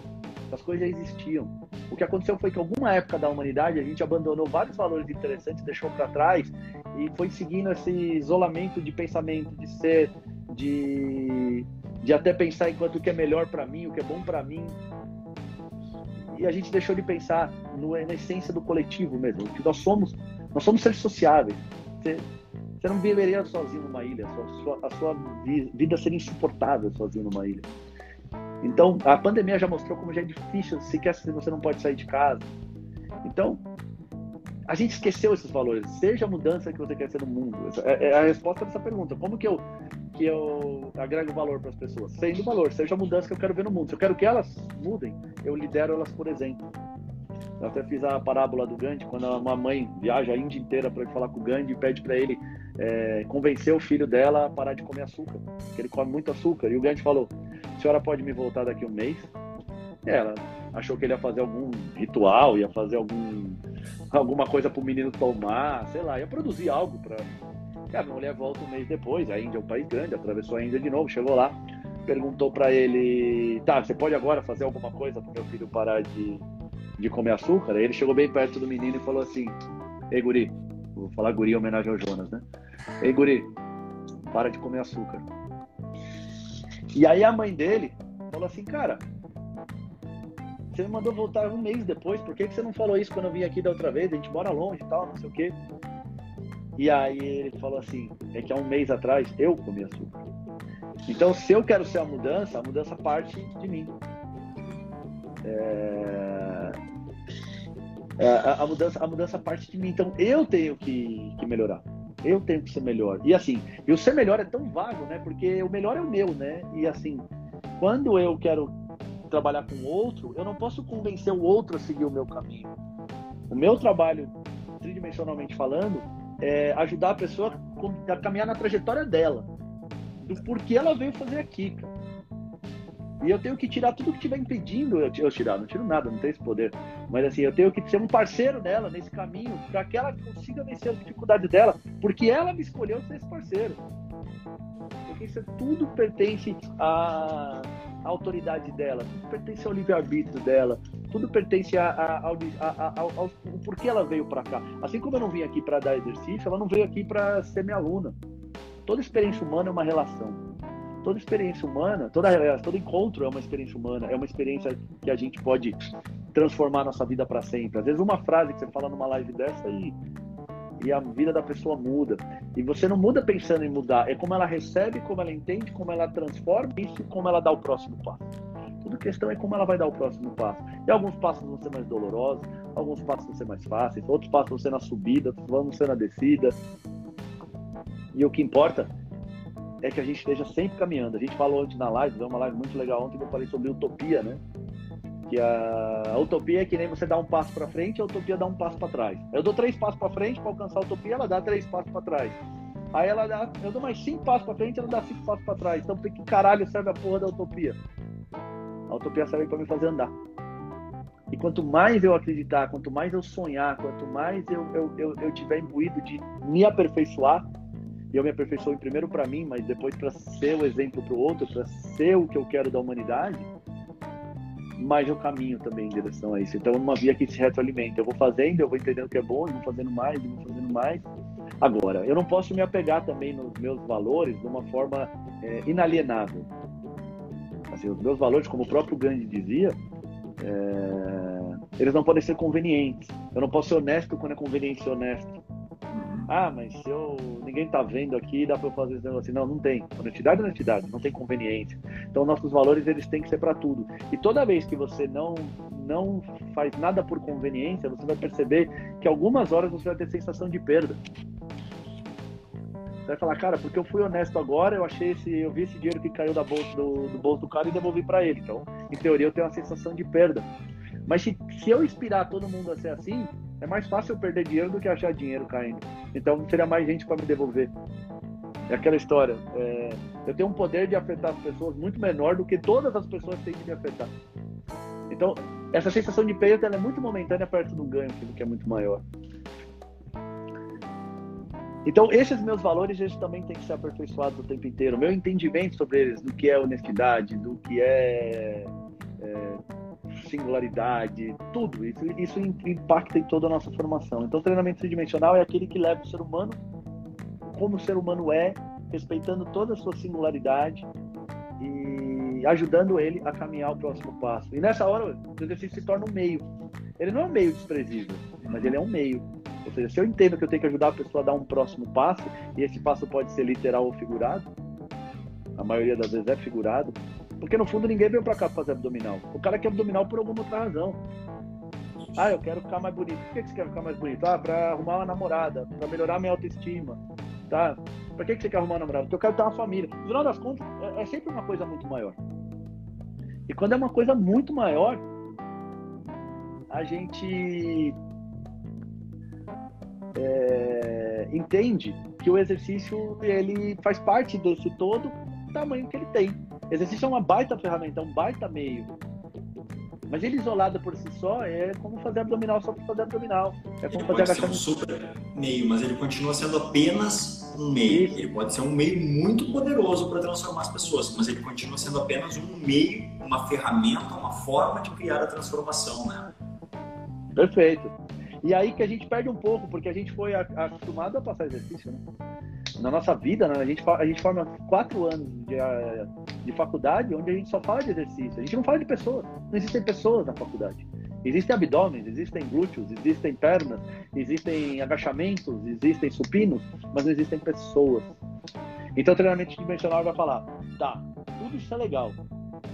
As coisas já existiam. O que aconteceu foi que, em alguma época da humanidade, a gente abandonou vários valores interessantes, deixou para trás e foi seguindo esse isolamento de pensamento, de ser, de, de até pensar enquanto o que é melhor para mim, o que é bom para mim. E a gente deixou de pensar no, na essência do coletivo mesmo, que nós somos, nós somos seres sociáveis. Você, você não viveria sozinho numa ilha, a sua, a sua vida seria insuportável sozinho numa ilha. Então, a pandemia já mostrou como já é difícil, se você não pode sair de casa. Então, a gente esqueceu esses valores. Seja a mudança que você quer ser no mundo. É, é a resposta dessa pergunta. Como que eu, que eu agrego valor para as pessoas? Sendo valor. Seja a mudança que eu quero ver no mundo. Se eu quero que elas mudem, eu lidero elas por exemplo. Eu até fiz a parábola do Gandhi, quando uma mãe viaja a Índia inteira para falar com o Gandhi e pede para ele é, convencer o filho dela a parar de comer açúcar, que ele come muito açúcar. E o Gandhi falou: a senhora pode me voltar daqui um mês? E ela achou que ele ia fazer algum ritual, ia fazer algum, alguma coisa para o menino tomar, sei lá, ia produzir algo para. A mulher volta um mês depois, a Índia é um país grande, atravessou a Índia de novo, chegou lá, perguntou para ele: tá, você pode agora fazer alguma coisa para meu filho parar de, de comer açúcar? Aí ele chegou bem perto do menino e falou assim: Ei, Guri, vou falar Guri em homenagem ao Jonas, né? Ei, Guri, para de comer açúcar. E aí a mãe dele falou assim, cara, você me mandou voltar um mês depois, por que, que você não falou isso quando eu vim aqui da outra vez? A gente mora longe e tal, não sei o quê. E aí ele falou assim, é que há um mês atrás eu comi açúcar. Então, se eu quero ser a mudança, a mudança parte de mim. É... É, a, a, mudança, a mudança parte de mim. Então, eu tenho que, que melhorar. Eu tenho que ser melhor. E assim, e o ser melhor é tão vago, né? Porque o melhor é o meu, né? E assim, quando eu quero trabalhar com outro, eu não posso convencer o outro a seguir o meu caminho. O meu trabalho, tridimensionalmente falando, é ajudar a pessoa a caminhar na trajetória dela, do porquê ela veio fazer aqui, cara. E eu tenho que tirar tudo que estiver impedindo eu, eu tirar. Não tiro nada, não tenho esse poder. Mas assim, eu tenho que ser um parceiro dela nesse caminho para que ela consiga vencer as dificuldades dela, porque ela me escolheu ser esse parceiro. Porque isso tudo pertence à, à autoridade dela, tudo pertence ao livre-arbítrio dela, tudo pertence a, a, ao, ao, ao, porquê ela veio para cá. Assim como eu não vim aqui para dar exercício, ela não veio aqui para ser minha aluna. Toda experiência humana é uma relação toda experiência humana, toda, todo encontro é uma experiência humana, é uma experiência que a gente pode transformar nossa vida para sempre. Às vezes uma frase que você fala numa live dessa e, e a vida da pessoa muda. E você não muda pensando em mudar, é como ela recebe, como ela entende, como ela transforma isso e como ela dá o próximo passo. Tudo questão é como ela vai dar o próximo passo. E alguns passos vão ser mais dolorosos, alguns passos vão ser mais fáceis, outros passos vão ser na subida, outros vão ser na descida. E o que importa é que a gente esteja sempre caminhando. A gente falou antes na live, deu uma live muito legal ontem que eu falei sobre utopia, né? Que a, a utopia é que nem você dá um passo para frente, a utopia dá um passo para trás. Eu dou três passos para frente para alcançar a utopia, ela dá três passos para trás. Aí ela dá, eu dou mais cinco passos para frente, ela dá cinco passos para trás. Então, por que caralho serve a porra da utopia? A utopia serve para me fazer andar. E quanto mais eu acreditar, quanto mais eu sonhar, quanto mais eu, eu, eu, eu tiver imbuído de me aperfeiçoar, e eu me aperfeiçoei primeiro para mim, mas depois para ser o exemplo para o outro, para ser o que eu quero da humanidade, mas eu caminho também em direção a isso. Então, uma via que se retroalimenta. Eu vou fazendo, eu vou entendendo o que é bom, eu vou fazendo mais, eu vou fazendo mais. Agora, eu não posso me apegar também nos meus valores de uma forma é, inalienável. Assim, os meus valores, como o próprio Gandhi dizia, é, eles não podem ser convenientes. Eu não posso ser honesto quando é conveniente ser honesto. Ah, mas se eu ninguém tá vendo aqui, dá para eu fazer esse negócio assim. Não, não tem. Honestidade é honestidade, não tem conveniência. Então nossos valores eles têm que ser para tudo. E toda vez que você não não faz nada por conveniência, você vai perceber que algumas horas você vai ter sensação de perda. Você vai falar, cara, porque eu fui honesto agora, eu achei esse, eu vi esse dinheiro que caiu da bolsa, do, do bolso do cara e devolvi para ele. Então, em teoria, eu tenho uma sensação de perda. Mas se, se eu inspirar todo mundo a ser assim, é mais fácil eu perder dinheiro do que achar dinheiro caindo. Então, seria mais gente para me devolver. É aquela história. É, eu tenho um poder de afetar as pessoas muito menor do que todas as pessoas têm de me afetar. Então, essa sensação de perda é muito momentânea perto do ganho, que é muito maior. Então, esses meus valores, eles também têm que ser aperfeiçoados o tempo inteiro. O meu entendimento sobre eles, do que é honestidade, do que é, é singularidade, tudo, isso, isso impacta em toda a nossa formação. Então, treinamento tridimensional é aquele que leva o ser humano como o ser humano é, respeitando toda a sua singularidade e ajudando ele a caminhar o próximo passo. E nessa hora, o exercício se torna um meio. Ele não é um meio desprezível, mas ele é um meio. Ou seja, se eu entendo que eu tenho que ajudar a pessoa a dar um próximo passo, e esse passo pode ser literal ou figurado, a maioria das vezes é figurado, porque no fundo ninguém veio para cá fazer abdominal. O cara quer abdominal por alguma outra razão. Ah, eu quero ficar mais bonito. Por que você quer ficar mais bonito? Ah, para arrumar uma namorada, para melhorar minha autoestima, tá? Pra que você quer arrumar uma namorada? Porque eu quero ter uma família. No final das contas, é, é sempre uma coisa muito maior. E quando é uma coisa muito maior, a gente é, entende que o exercício ele faz parte desse todo tamanho que ele tem. Exercício é uma baita ferramenta, é um baita meio. Mas ele isolado por si só é como fazer abdominal só para fazer abdominal. É como ele fazer agachamento. um super meio, mas ele continua sendo apenas um meio. Isso. Ele pode ser um meio muito poderoso para transformar as pessoas, mas ele continua sendo apenas um meio, uma ferramenta, uma forma de criar a transformação, né? Perfeito. E aí que a gente perde um pouco, porque a gente foi acostumado a passar exercício, né? Na nossa vida, né? a, gente, a gente forma quatro anos de, eh, de faculdade onde a gente só fala de exercício. A gente não fala de pessoas. Não existem pessoas na faculdade. Existem abdômenes, existem glúteos, existem pernas, existem agachamentos, existem supinos, mas não existem pessoas. Então o treinamento dimensional vai falar, tá, tudo isso é legal,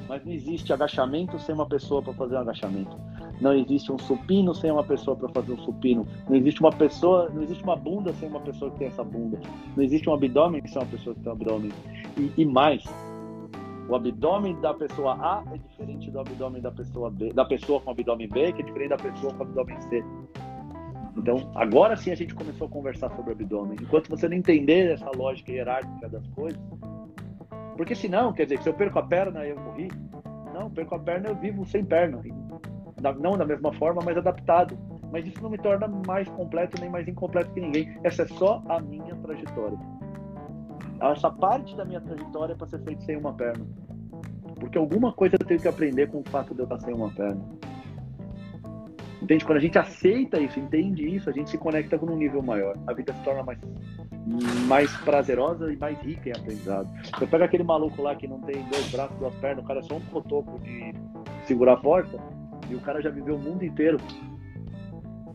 mas não existe agachamento sem uma pessoa para fazer um agachamento. Não existe um supino sem uma pessoa para fazer um supino. Não existe uma pessoa, não existe uma bunda sem uma pessoa que tem essa bunda. Não existe um abdômen sem uma pessoa que tem um abdômen. E, e mais, o abdômen da pessoa A é diferente do abdômen da pessoa B, da pessoa com abdômen B, que é diferente da pessoa com abdômen C. Então, agora sim a gente começou a conversar sobre abdômen. Enquanto você não entender essa lógica hierárquica das coisas, porque senão, quer dizer, se eu perco a perna, eu morri. Não, perco a perna, eu vivo sem perna não da mesma forma, mas adaptado. Mas isso não me torna mais completo nem mais incompleto que ninguém. Essa é só a minha trajetória. Essa parte da minha trajetória é para ser feita sem uma perna. Porque alguma coisa eu tenho que aprender com o fato de eu estar sem uma perna. Entende? Quando a gente aceita isso, entende isso, a gente se conecta com um nível maior. A vida se torna mais, mais prazerosa e mais rica em aprendizado. Você pega aquele maluco lá que não tem dois braços, duas pernas, o cara é só um cotoco de segurar a porta, e o cara já viveu o mundo inteiro.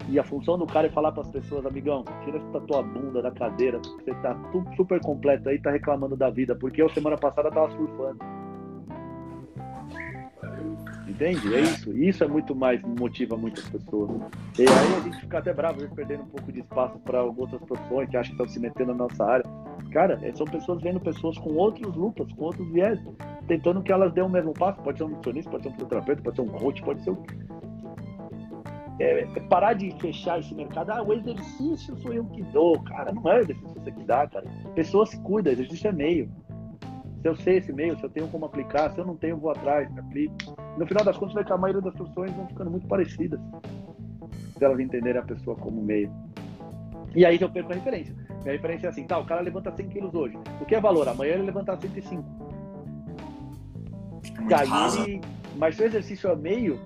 E a função do cara é falar para as pessoas, amigão, tira essa tua bunda da cadeira, você tá tudo super completo aí, tá reclamando da vida, porque eu semana passada tava surfando. Entende? É isso. Isso é muito mais, motiva muitas pessoas. E aí a gente fica até bravo, perdendo um pouco de espaço para outras profissões que acham que estão se metendo na nossa área. Cara, é, são pessoas vendo pessoas com outros lupas, com outros viés, tentando que elas dêem o mesmo passo. Pode ser um nutricionista, pode ser um fisioterapeuta, pode ser um coach, pode ser um. É, é parar de fechar esse mercado. Ah, o exercício sou eu que dou. Cara, não é o exercício você que dá, cara. Pessoa se cuida, exercício é meio. Se eu sei esse meio, se eu tenho como aplicar, se eu não tenho, vou atrás, me aplico. No final das contas, vai que a maioria das soluções vão ficando muito parecidas. Se elas entenderem a pessoa como meio. E aí eu perco a referência. Minha referência é assim, tá, o cara levanta 100 quilos hoje. O que é valor? Amanhã ele levantar 105. Tá, ele... Mas se o exercício é meio,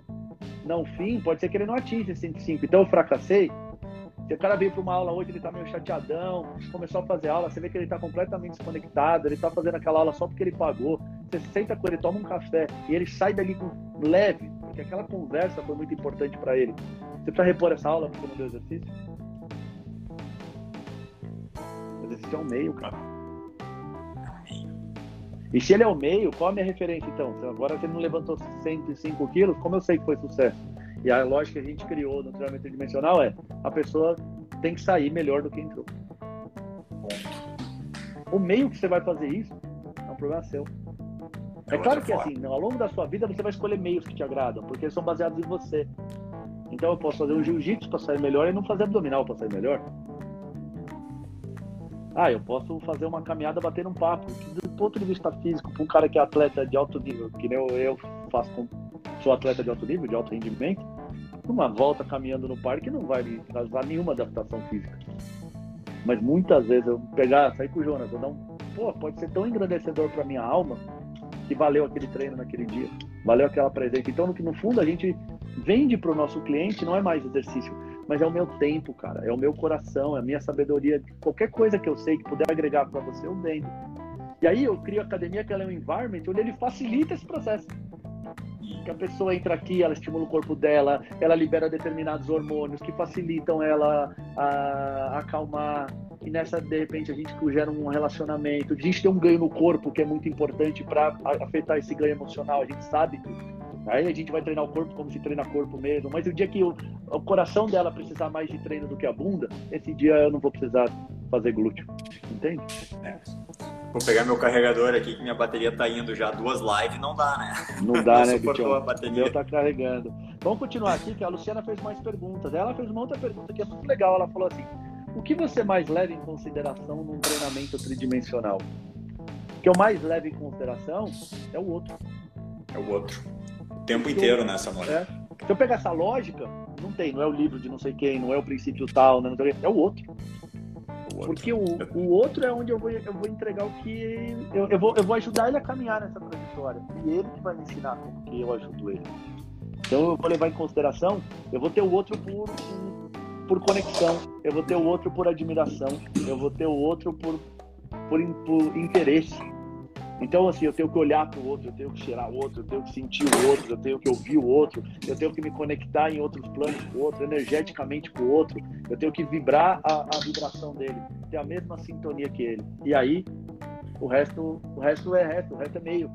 não fim, pode ser que ele não atinja 105. Então eu fracassei. Se o cara veio para uma aula hoje, ele tá meio chateadão, começou a fazer aula, você vê que ele tá completamente desconectado, ele tá fazendo aquela aula só porque ele pagou. Você senta com ele, toma um café e ele sai dali com leve, porque aquela conversa foi muito importante para ele. Você precisa repor essa aula porque não deu exercício? Exercício é um meio, cara. E se ele é o meio, qual a minha referência então? Agora você não levantou 105 quilos, como eu sei que foi sucesso? E a lógica que a gente criou no treinamento tridimensional é a pessoa tem que sair melhor do que entrou. O meio que você vai fazer isso é um problema seu. É claro que assim, ao longo da sua vida você vai escolher meios que te agradam, porque eles são baseados em você. Então eu posso fazer um jiu-jitsu para sair melhor e não fazer abdominal para sair melhor. Ah, eu posso fazer uma caminhada bater um papo. Do ponto de vista físico, para um cara que é atleta de alto nível, que nem eu, eu faço com, sou atleta de alto nível, de alto rendimento, uma volta caminhando no parque não vai me causar nenhuma adaptação física. Mas muitas vezes eu pegar, sair com o Jonas, eu dar um. Pô, pode ser tão engrandecedor para minha alma que valeu aquele treino naquele dia, valeu aquela presença. Então, no, no fundo, a gente vende para o nosso cliente não é mais exercício, mas é o meu tempo, cara, é o meu coração, é a minha sabedoria. Qualquer coisa que eu sei que puder agregar para você, eu vendo. E aí eu crio a academia que ela é um environment onde ele facilita esse processo. Que a pessoa entra aqui, ela estimula o corpo dela, ela libera determinados hormônios que facilitam ela a acalmar. E nessa, de repente, a gente gera um relacionamento. A gente tem um ganho no corpo que é muito importante para afetar esse ganho emocional. A gente sabe Aí a gente vai treinar o corpo como se treina corpo mesmo. Mas o dia que o, o, coração dela precisar mais de treino do que a bunda, esse dia eu não vou precisar fazer glúteo. Entende? É. Vou pegar meu carregador aqui, que minha bateria tá indo já duas lives, não dá, né? Não dá, né, Bichão? A bateria. meu tá carregando. Vamos continuar aqui, que a Luciana fez mais perguntas. Ela fez uma outra pergunta que é muito legal. Ela falou assim: o que você mais leva em consideração num treinamento tridimensional? O que eu mais levo em consideração é o outro. É o outro tempo inteiro nessa né, moeda. É. Se eu pegar essa lógica, não tem, não é o livro de não sei quem, não é o princípio tal, né, é o outro. o outro. Porque o, o outro é onde eu vou, eu vou entregar o que. Eu, eu, vou, eu vou ajudar ele a caminhar nessa trajetória. E ele que vai me ensinar como que eu ajudo ele. Então eu vou levar em consideração, eu vou ter o outro por, por conexão, eu vou ter o outro por admiração, eu vou ter o outro por, por, por interesse. Então, assim, eu tenho que olhar para o outro, eu tenho que cheirar o outro, eu tenho que sentir o outro, eu tenho que ouvir o outro, eu tenho que me conectar em outros planos com o outro, energeticamente com o outro, eu tenho que vibrar a, a vibração dele, ter a mesma sintonia que ele. E aí, o resto, o resto é resto, o resto é meio.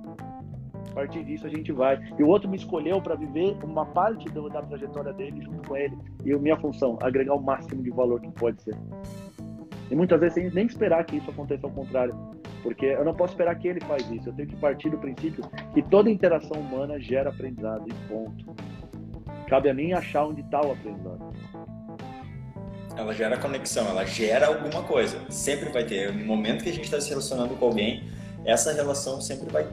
A partir disso a gente vai. E o outro me escolheu para viver uma parte da trajetória dele junto com ele. E a minha função, agregar o máximo de valor que pode ser. E muitas vezes sem nem esperar que isso aconteça ao contrário. Porque eu não posso esperar que ele faz isso. Eu tenho que partir do princípio que toda interação humana gera aprendizado e ponto. Cabe a mim achar onde está o aprendizado. Ela gera conexão, ela gera alguma coisa. Sempre vai ter. No momento que a gente está se relacionando com alguém, essa relação sempre vai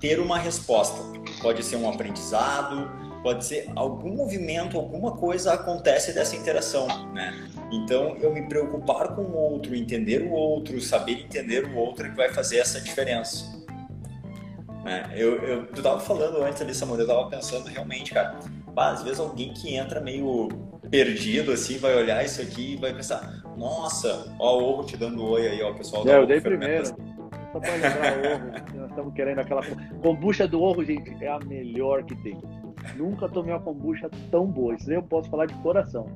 ter uma resposta. Pode ser um aprendizado, pode ser algum movimento, alguma coisa acontece dessa interação, né? Então, eu me preocupar com o outro, entender o outro, saber entender o outro é que vai fazer essa diferença. Né? Eu, eu, tu tava falando antes ali, Samuel, eu tava pensando realmente, cara, às vezes alguém que entra meio perdido assim, vai olhar isso aqui e vai pensar, nossa, ó o Orro te dando oi aí, ó, o pessoal. É, eu dei primeiro. Só pra lembrar o Orro, nós estamos querendo aquela kombucha do Orro, gente, é a melhor que tem. Nunca tomei uma kombucha tão boa. Isso eu posso falar de coração.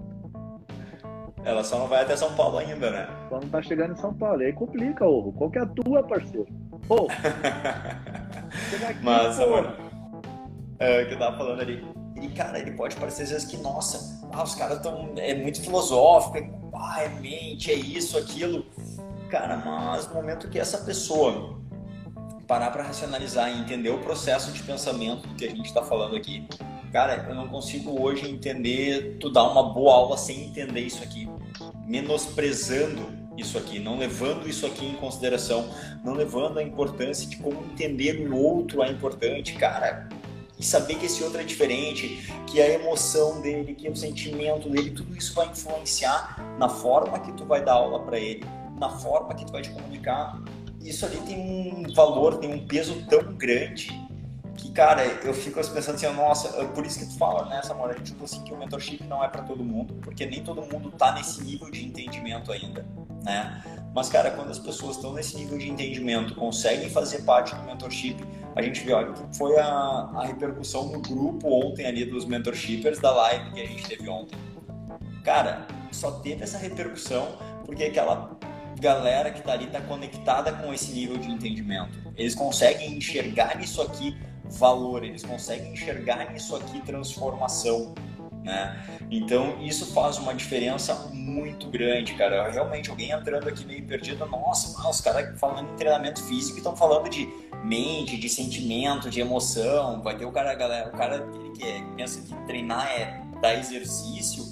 Ela só não vai até São Paulo ainda, né? Só não tá chegando em São Paulo. E aí complica, ovo. Qual que é a tua, parceiro? Ô! Mas, mano, é, que eu tava falando ali. E, cara, ele pode parecer às vezes que, nossa, ah, os caras estão. É muito filosófico, é, ah, é mente, é isso, aquilo. Cara, mas no momento que essa pessoa parar para racionalizar e entender o processo de pensamento que a gente está falando aqui. Cara, eu não consigo hoje entender, tu dar uma boa aula sem entender isso aqui, menosprezando isso aqui, não levando isso aqui em consideração, não levando a importância de como entender o outro é importante, cara. E saber que esse outro é diferente, que a emoção dele, que o sentimento dele, tudo isso vai influenciar na forma que tu vai dar aula para ele, na forma que tu vai te comunicar isso ali tem um valor, tem um peso tão grande que, cara, eu fico pensando assim, nossa, é por isso que tu fala, né, Samora, falou assim que o mentorship não é para todo mundo, porque nem todo mundo tá nesse nível de entendimento ainda, né? Mas, cara, quando as pessoas estão nesse nível de entendimento, conseguem fazer parte do mentorship, a gente vê, olha, que foi a, a repercussão no grupo ontem ali dos mentorshippers da live que a gente teve ontem. Cara, só teve essa repercussão porque aquela galera que está ali está conectada com esse nível de entendimento. Eles conseguem enxergar nisso aqui valor, eles conseguem enxergar nisso aqui transformação. né? Então isso faz uma diferença muito grande, cara. Realmente alguém entrando aqui meio perdido, nossa, os caras falando em treinamento físico estão falando de mente, de sentimento, de emoção. Vai ter o cara, galera, o cara que pensa que treinar é dar exercício,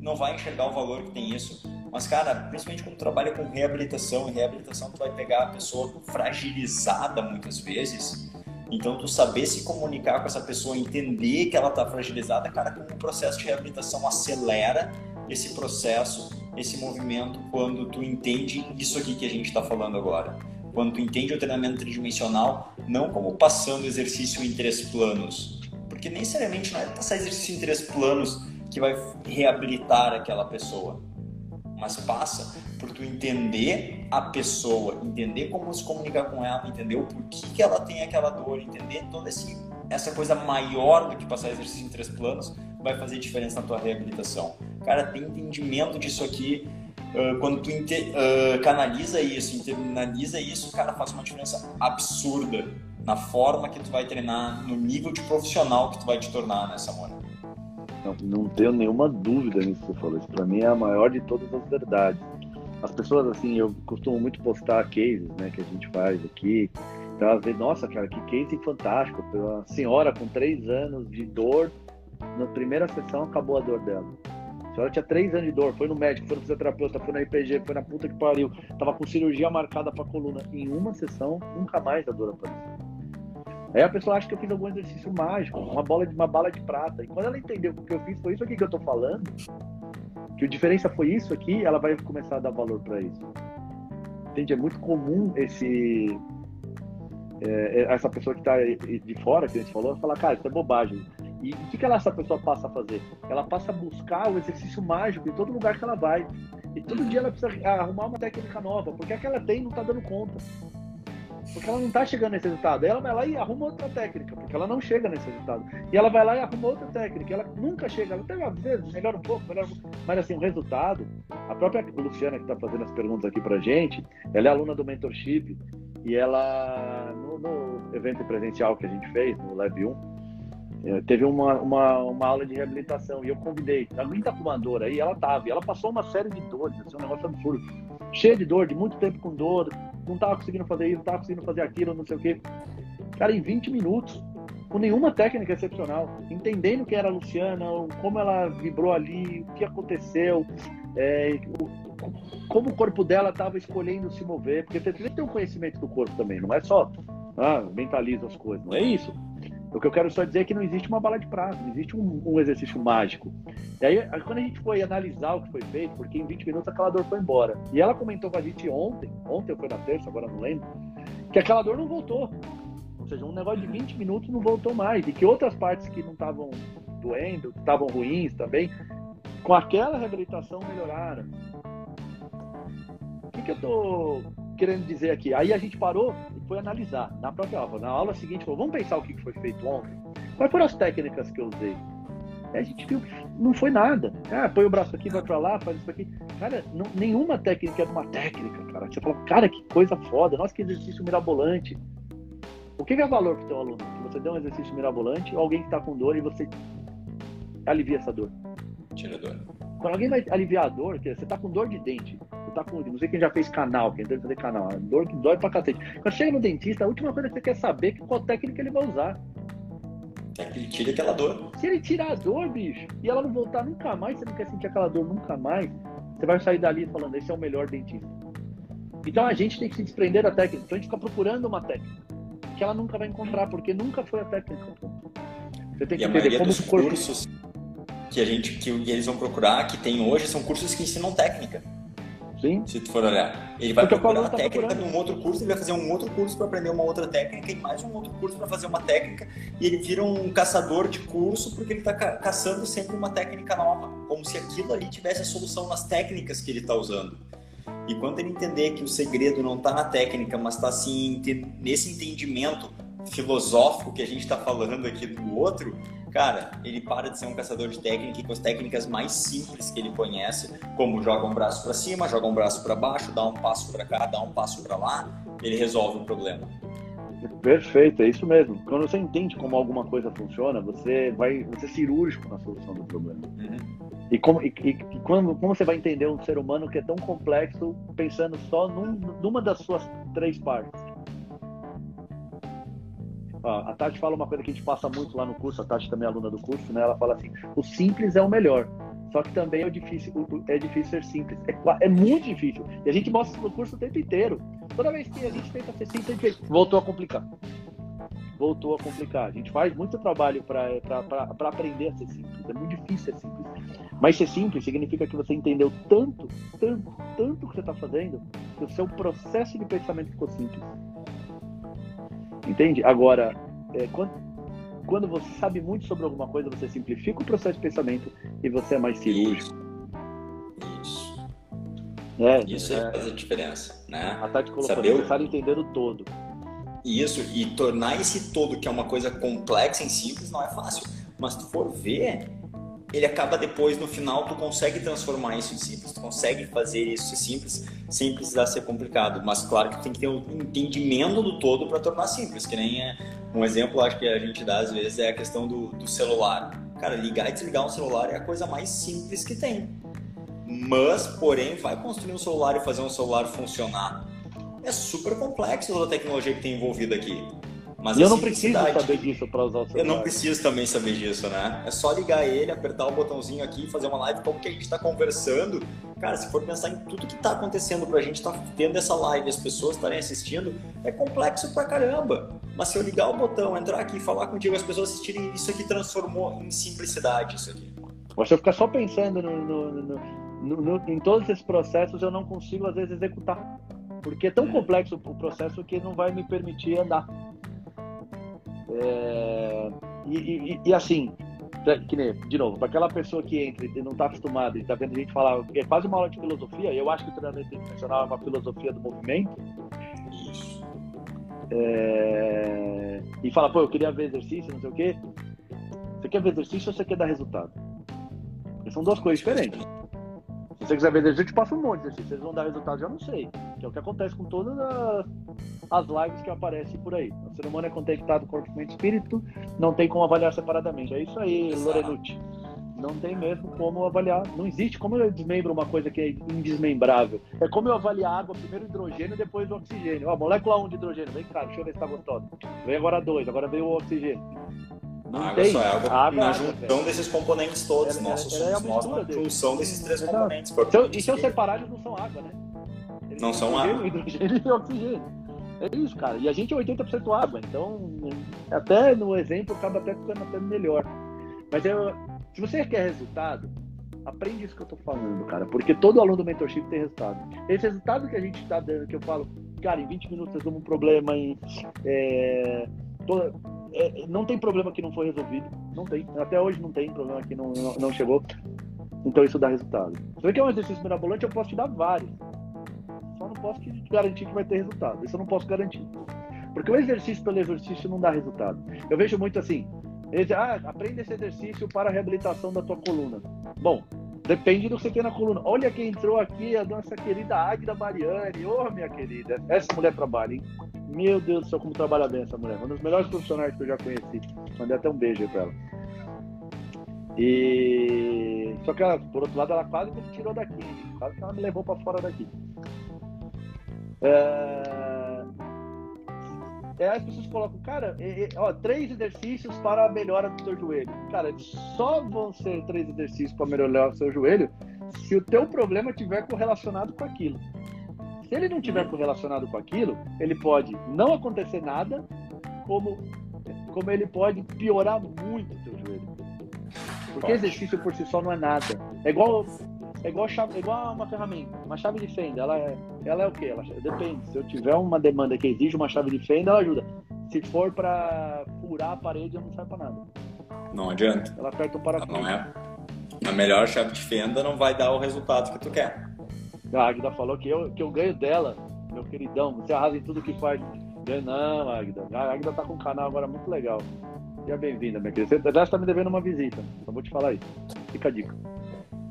não vai enxergar o valor que tem isso. Mas, cara, principalmente quando trabalha com reabilitação, em reabilitação tu vai pegar a pessoa fragilizada muitas vezes. Então, tu saber se comunicar com essa pessoa, entender que ela está fragilizada, cara, como o processo de reabilitação acelera esse processo, esse movimento, quando tu entende isso aqui que a gente está falando agora. Quando tu entende o treinamento tridimensional, não como passando exercício em três planos, porque nem necessariamente não é passar exercício em três planos que vai reabilitar aquela pessoa, mas passa por tu entender a pessoa, entender como se comunicar com ela, entender o porquê que ela tem aquela dor, entender toda esse, essa coisa maior do que passar exercício em três planos, vai fazer diferença na tua reabilitação. Cara, tem entendimento disso aqui. Uh, quando tu uh, canaliza isso, internaliza isso, cara, faz uma diferença absurda na forma que tu vai treinar, no nível de profissional que tu vai te tornar nessa hora. Não, não tenho nenhuma dúvida nisso que você falou. Isso para mim é a maior de todas as verdades as pessoas, assim, eu costumo muito postar cases, né, que a gente faz aqui. Então, elas veem, nossa, cara, que case fantástico. Uma senhora com três anos de dor, na primeira sessão acabou a dor dela. A senhora tinha três anos de dor, foi no médico, foi no fisioterapeuta, foi na IPG, foi na puta que pariu, tava com cirurgia marcada pra coluna. Em uma sessão, nunca mais a dor apareceu. Aí a pessoa acha que eu fiz algum exercício mágico, uma bola de uma bala de prata. E quando ela entendeu que o que eu fiz foi isso aqui que eu tô falando, que a diferença foi isso aqui, ela vai começar a dar valor para isso. Entende? É muito comum esse é, é essa pessoa que está de fora, que a gente falou, falar, cara, isso é bobagem. E o que, que ela, essa pessoa passa a fazer? Ela passa a buscar o exercício mágico em todo lugar que ela vai. E todo dia ela precisa arrumar uma técnica nova, porque a que ela tem não está dando conta. Porque ela não está chegando nesse resultado. Ela vai lá e arruma outra técnica, porque ela não chega nesse resultado. E ela vai lá e arruma outra técnica. Ela nunca chega. Ela até às vezes melhora um pouco, melhora um pouco. Mas assim, o resultado. A própria Luciana, que está fazendo as perguntas aqui pra gente, ela é aluna do mentorship. E ela, no, no evento presencial que a gente fez, no Lab 1, é, teve uma, uma, uma, aula de reabilitação e eu convidei. Alguém tá com uma dor aí? Ela tava. E ela passou uma série de dores, assim, um negócio absurdo. Cheia de dor, de muito tempo com dor, não tava conseguindo fazer isso, não tava conseguindo fazer aquilo, não sei o quê. Cara, em 20 minutos, com nenhuma técnica excepcional, entendendo quem era a Luciana, como ela vibrou ali, o que aconteceu, é, o, como o corpo dela estava escolhendo se mover, porque você tem que ter um conhecimento do corpo também, não é só ah, mentaliza as coisas, não é isso. O que eu quero só dizer é que não existe uma bala de prata, não existe um, um, exercício mágico. E aí, quando a gente foi analisar o que foi feito, porque em 20 minutos aquela dor foi embora. E ela comentou com a gente ontem, ontem foi na terça, agora não lembro, que aquela dor não voltou. Ou seja, um negócio de 20 minutos não voltou mais. E que outras partes que não estavam doendo, que estavam ruins também, com aquela reabilitação melhoraram. O que, que eu tô querendo dizer aqui? Aí a gente parou e foi analisar na própria aula. Na aula seguinte, falou, vamos pensar o que foi feito ontem. Quais foram as técnicas que eu usei? Aí a gente viu que não foi nada. Ah, põe o braço aqui, vai pra lá, faz isso aqui. Cara, não, nenhuma técnica é uma técnica, cara. Você fala, cara, que coisa foda. Nossa, que exercício mirabolante. O que é valor pro teu aluno? Que você dê um exercício mirabolante ou alguém que está com dor e você alivia essa dor? Tira dor. Quando alguém vai aliviar a dor, você está com dor de dente, você tá com. Não sei quem já fez canal, quem deve fazer canal. Dor que dói pra cacete. Quando chega no dentista, a última coisa que você quer saber é qual técnica ele vai usar. É que ele tira aquela dor. Se ele tirar a dor, bicho, e ela não voltar nunca mais, você não quer sentir aquela dor nunca mais, você vai sair dali falando, esse é o melhor dentista. Então a gente tem que se desprender da técnica. Então a gente fica procurando uma técnica que ela nunca vai encontrar, porque nunca foi a técnica. Você tem que entender como o corpo. cursos que a gente que eles vão procurar, que tem hoje, são cursos que ensinam técnica. Sim. Se tu for olhar. Ele vai procurar a tá técnica num outro curso, ele vai fazer um outro curso para aprender uma outra técnica e mais um outro curso para fazer uma técnica. E ele vira um caçador de curso porque ele está ca caçando sempre uma técnica nova. Como se aquilo ali tivesse a solução nas técnicas que ele está usando. E quando ele entender que o segredo não está na técnica, mas está assim, nesse entendimento filosófico que a gente está falando aqui do outro, cara, ele para de ser um caçador de técnica e com as técnicas mais simples que ele conhece, como joga um braço para cima, joga um braço para baixo, dá um passo para cá, dá um passo para lá, ele resolve o problema. Perfeito, é isso mesmo. Quando você entende como alguma coisa funciona, você vai ser cirúrgico na solução do problema. Uhum. E, como, e, e, e como, como, você vai entender um ser humano que é tão complexo pensando só num, numa das suas três partes? A Tati fala uma coisa que a gente passa muito lá no curso, a Tati também é aluna do curso, né? Ela fala assim: o simples é o melhor. Só que também é difícil, é difícil ser simples. É, é muito difícil. E a gente mostra no curso o tempo inteiro. Toda vez que a gente tenta ser simples, a gente voltou a complicar. Voltou a complicar. A gente faz muito trabalho para aprender a ser simples. É muito difícil ser simples. Mas ser simples significa que você entendeu tanto, tanto, tanto o que você está fazendo, que o seu processo de pensamento ficou simples. Entende? Agora, é, quando, quando você sabe muito sobre alguma coisa, você simplifica o processo de pensamento e você é mais cirúrgico. Isso. É, Isso é, faz a diferença, né? A Tati colocou Saber necessário entender o todo. Isso, e tornar esse todo, que é uma coisa complexa em simples, não é fácil. Mas se tu for ver, ele acaba depois, no final, tu consegue transformar isso em simples, tu consegue fazer isso simples sem precisar ser complicado. Mas claro que tem que ter um entendimento do todo para tornar simples, que nem é um exemplo, acho que a gente dá às vezes é a questão do, do celular. Cara, ligar e desligar um celular é a coisa mais simples que tem. Mas, porém, vai construir um celular e fazer um celular funcionar. É super complexo toda a tecnologia que tem envolvida aqui. Mas e eu não preciso saber disso para usar o celular. Eu não preciso também saber disso, né? É só ligar ele, apertar o botãozinho aqui, fazer uma live como que a gente está conversando. Cara, se for pensar em tudo que está acontecendo para a gente estar tá tendo essa live as pessoas estarem assistindo, é complexo pra caramba. Mas se eu ligar o botão, entrar aqui, falar contigo, as pessoas assistirem, isso aqui transformou em simplicidade isso aqui. Se eu ficar só pensando no, no, no, em todos esses processos, eu não consigo às vezes executar. Porque é tão é. complexo o processo que não vai me permitir andar. É, e, e, e, assim, que nem, de novo, para aquela pessoa que entra e não está acostumada e está vendo a gente falar, é quase uma aula de filosofia, eu acho que o treinamento internacional é uma filosofia do movimento. É, e fala, pô, eu queria ver exercício, não sei o quê. Você quer ver exercício ou você quer dar resultado? São duas coisas diferentes. Se você quiser ver exercício, eu te passo um monte de exercício. Se eles vão dar resultado, eu não sei. Que é o que acontece com todas as lives que aparecem por aí. O ser humano é conectado corpo, mente e espírito, não tem como avaliar separadamente. É isso aí, Lorenucci. Não tem mesmo como avaliar. Não existe como eu desmembro uma coisa que é indesmembrável. É como eu avaliar água, primeiro o hidrogênio, depois o oxigênio. Ó, molécula 1 de hidrogênio, vem cá, deixa eu ver se tá gostosa. Vem agora dois, agora veio o oxigênio. Não a água tem. só é água, água na junção desses componentes todos. Ela, Nós ela, somos nós na junção desses três componentes. Eu, e se eu separar, eles não são água, né? Eles não são água. Hidrogênio e oxigênio. É isso, cara. E a gente é 80% água, então até no exemplo acaba até ficando até melhor. Mas eu, se você quer resultado, aprende isso que eu tô falando, cara. Porque todo aluno do mentorship tem resultado. Esse resultado que a gente está dando, que eu falo, cara, em 20 minutos resolve um problema em. É, toda, é, não tem problema que não foi resolvido. Não tem. Até hoje não tem problema que não, não, não chegou. Então isso dá resultado. Se você quer um exercício mirabolante, eu posso te dar vários. Só não posso te garantir que vai ter resultado. Isso eu não posso garantir. Porque o exercício pelo exercício não dá resultado. Eu vejo muito assim. Eles, ah, aprenda esse exercício para a reabilitação da tua coluna. Bom, depende do que você tem na coluna. Olha quem entrou aqui, a nossa querida Águida Mariane. Ô, oh, minha querida, essa mulher trabalha, hein? Meu Deus do céu, como trabalha bem essa mulher. Uma das melhores profissionais que eu já conheci. Mandei até um beijo aí pra ela. E. Só que ela, por outro lado, ela quase me tirou daqui. Quase que ela me levou pra fora daqui. É... É, as pessoas colocam, cara, é, é, ó, três exercícios para a melhora do seu joelho. Cara, só vão ser três exercícios para melhorar o seu joelho se o teu problema tiver correlacionado com aquilo. Se ele não tiver correlacionado com aquilo, ele pode não acontecer nada, como, como ele pode piorar muito o teu joelho. Porque exercício por si só não é nada. É igual, é igual, chave, é igual uma ferramenta. Uma chave de fenda, ela é, ela é o quê? Ela, depende. Se eu tiver uma demanda que exige uma chave de fenda, ela ajuda. Se for para furar a parede, não serve para nada. Não adianta. Ela aperta o parafuso. Não é. A melhor chave de fenda não vai dar o resultado que tu quer. A Águida falou que eu, que eu ganho dela, meu queridão. Você arrasa em tudo que faz. Não, Águida. A Águida tá com um canal agora muito legal. Seja bem-vinda, minha querida. Você está me devendo uma visita. Só vou te falar isso. Fica a dica.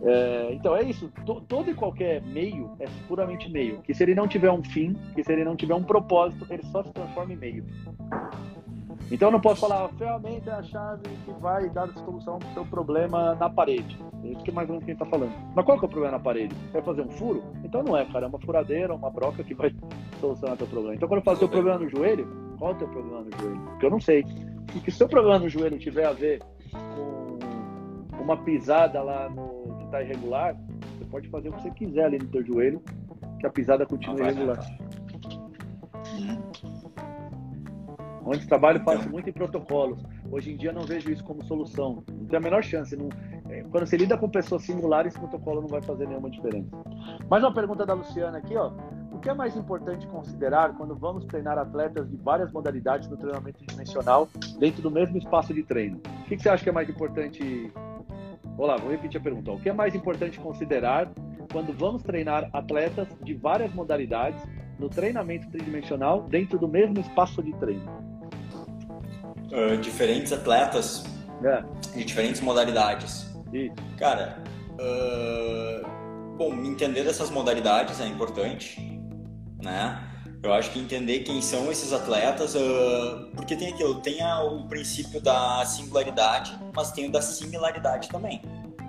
É, então é isso. T todo e qualquer meio é puramente meio. Que se ele não tiver um fim, que se ele não tiver um propósito, ele só se transforma em meio. Então eu não posso falar, a ferramenta é a chave que vai dar solução para o seu problema na parede. É isso que mais ou menos quem está falando. Mas qual que é o problema na parede? Vai fazer um furo? Então não é, cara, é uma furadeira, uma broca que vai solucionar o teu problema. Então quando eu falo seu problema no joelho, qual é o teu problema no joelho? Porque eu não sei. E que se o seu problema no joelho tiver a ver com uma pisada lá no que está irregular, você pode fazer o que você quiser ali no teu joelho, que a pisada continua irregular. Onde trabalho faço muito em protocolos. Hoje em dia não vejo isso como solução. Não tem a menor chance. Não... Quando você lida com pessoas singulares, esse protocolo não vai fazer nenhuma diferença. Mais uma pergunta da Luciana aqui, ó. O que é mais importante considerar quando vamos treinar atletas de várias modalidades no treinamento dimensional dentro do mesmo espaço de treino? O que você acha que é mais importante? Olá, vou repetir a pergunta. O que é mais importante considerar quando vamos treinar atletas de várias modalidades no treinamento tridimensional dentro do mesmo espaço de treino? uh, diferentes atletas é. de diferentes modalidades. Cara, uh, bom, entender essas modalidades é importante, né? Eu acho que entender quem são esses atletas, uh, porque tem aquilo, tem a, o princípio da singularidade, mas tem o da similaridade também,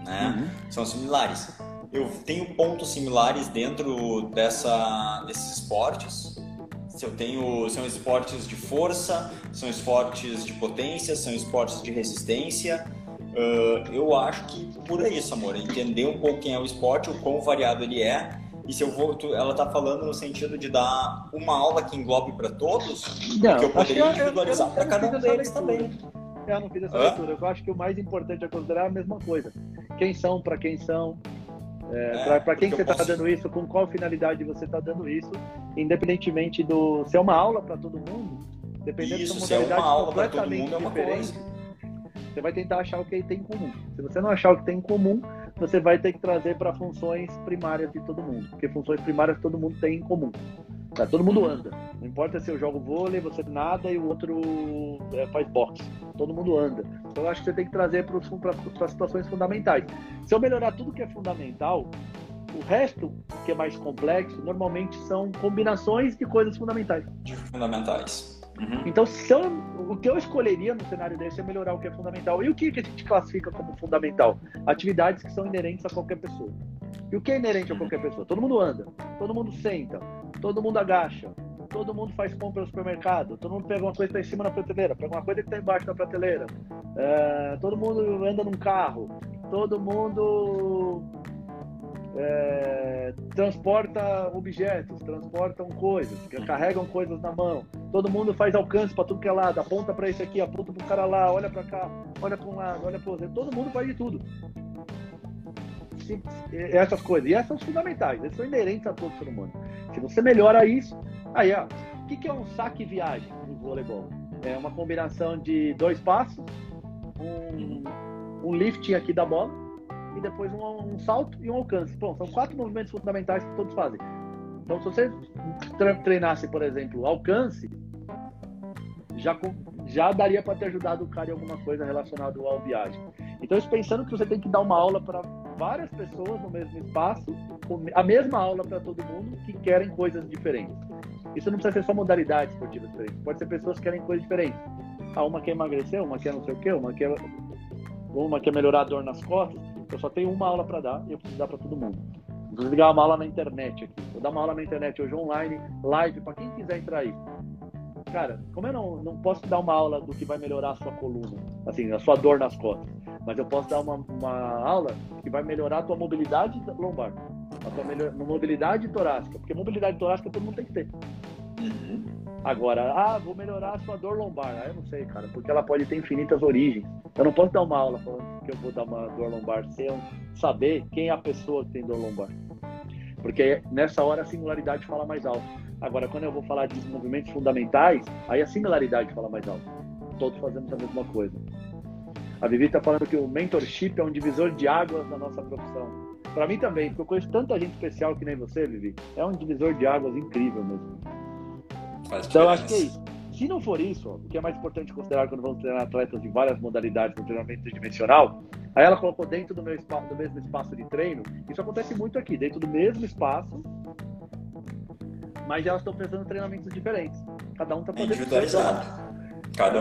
né? Uhum. São similares. Eu tenho pontos similares dentro dessa, desses esportes, se eu tenho são esportes de força, são esportes de potência, são esportes de resistência. Uh, eu acho que por isso, amor, entender um pouco quem é o esporte, o quão variado ele é. E se eu vou, tu, ela está falando no sentido de dar uma aula que englobe para todos, não, que eu poderia individualizar para cada um deles também. Eu não fiz essa leitura. Eu acho que o mais importante é considerar a mesma coisa. Quem são, para quem são, é, é, para quem você está posso... dando isso, com qual finalidade você está dando isso, independentemente do. Se é uma aula para todo mundo, dependendo isso, da modalidade é completamente mundo, é diferente, você vai tentar achar o que tem em comum. Se você não achar o que tem em comum, você vai ter que trazer para funções primárias de todo mundo, porque funções primárias todo mundo tem em comum. Tá, todo mundo anda. Não importa se eu jogo vôlei, você nada e o outro é, faz boxe. Todo mundo anda. Então eu acho que você tem que trazer para as situações fundamentais. Se eu melhorar tudo que é fundamental, o resto, que é mais complexo, normalmente são combinações de coisas fundamentais. De fundamentais. Uhum. Então, eu, o que eu escolheria no cenário desse é melhorar o que é fundamental. E o que, que a gente classifica como fundamental? Atividades que são inerentes a qualquer pessoa. E o que é inerente a qualquer pessoa? Todo mundo anda, todo mundo senta, todo mundo agacha, todo mundo faz compra no supermercado, todo mundo pega uma coisa que está em cima da prateleira, pega uma coisa que está embaixo da prateleira, é, todo mundo anda num carro, todo mundo é, transporta objetos, transportam coisas, carregam coisas na mão. Todo mundo faz alcance para tudo que é lado, aponta para esse aqui, aponta para o cara lá, olha para cá, olha para um lado, olha para outro. Todo mundo faz de tudo. Essas coisas. E essas são fundamentais, essas são inerentes a todo ser humano. Se você melhora isso, aí, ó, o que, que é um saque viagem no voleibol? É uma combinação de dois passos, um, um lifting aqui da bola e depois um, um, salto e um alcance. São quatro movimentos fundamentais que todos fazem. Então, se você treinasse, por exemplo, alcance, já, já daria para ter ajudado o cara em alguma coisa relacionada ao viagem. Então, isso pensando que você tem que dar uma aula para várias pessoas no mesmo espaço, a mesma aula para todo mundo que querem coisas diferentes. Isso não precisa ser só modalidades esportivas diferentes, pode ser pessoas que querem coisas diferentes. Ah, uma quer emagrecer, uma quer não sei o quê, uma quer, uma quer melhorar a dor nas costas. Eu só tenho uma aula para dar e eu preciso dar para todo mundo. Vou ligar uma aula na internet aqui. Vou dar uma aula na internet hoje online, live, para quem quiser entrar aí. Cara, como eu não, não posso dar uma aula do que vai melhorar a sua coluna, assim, a sua dor nas costas, mas eu posso dar uma, uma aula que vai melhorar a tua mobilidade lombar, a tua melhor, mobilidade torácica, porque mobilidade torácica todo mundo tem que ter. Uhum. Agora, ah, vou melhorar a sua dor lombar. Ah, eu não sei, cara, porque ela pode ter infinitas origens. Eu não posso dar uma aula falando que eu vou dar uma dor lombar sem saber quem é a pessoa que tem dor lombar. Porque nessa hora a singularidade fala mais alto. Agora, quando eu vou falar de movimentos fundamentais, aí a similaridade fala mais alto. Todos fazemos a mesma coisa. A Vivi está falando que o mentorship é um divisor de águas na nossa profissão. Para mim também, porque eu conheço tanta gente especial que nem você, Vivi. É um divisor de águas incrível mesmo. Faz então, eu acho que é isso. Se não for isso, o que é mais importante considerar quando vamos treinar atletas de várias modalidades no treinamento tridimensional, aí ela colocou dentro do, meu espaço, do mesmo espaço de treino. Isso acontece muito aqui, dentro do mesmo espaço, mas elas estão fazendo treinamentos diferentes. Cada um está fazendo. Individualizado. Cada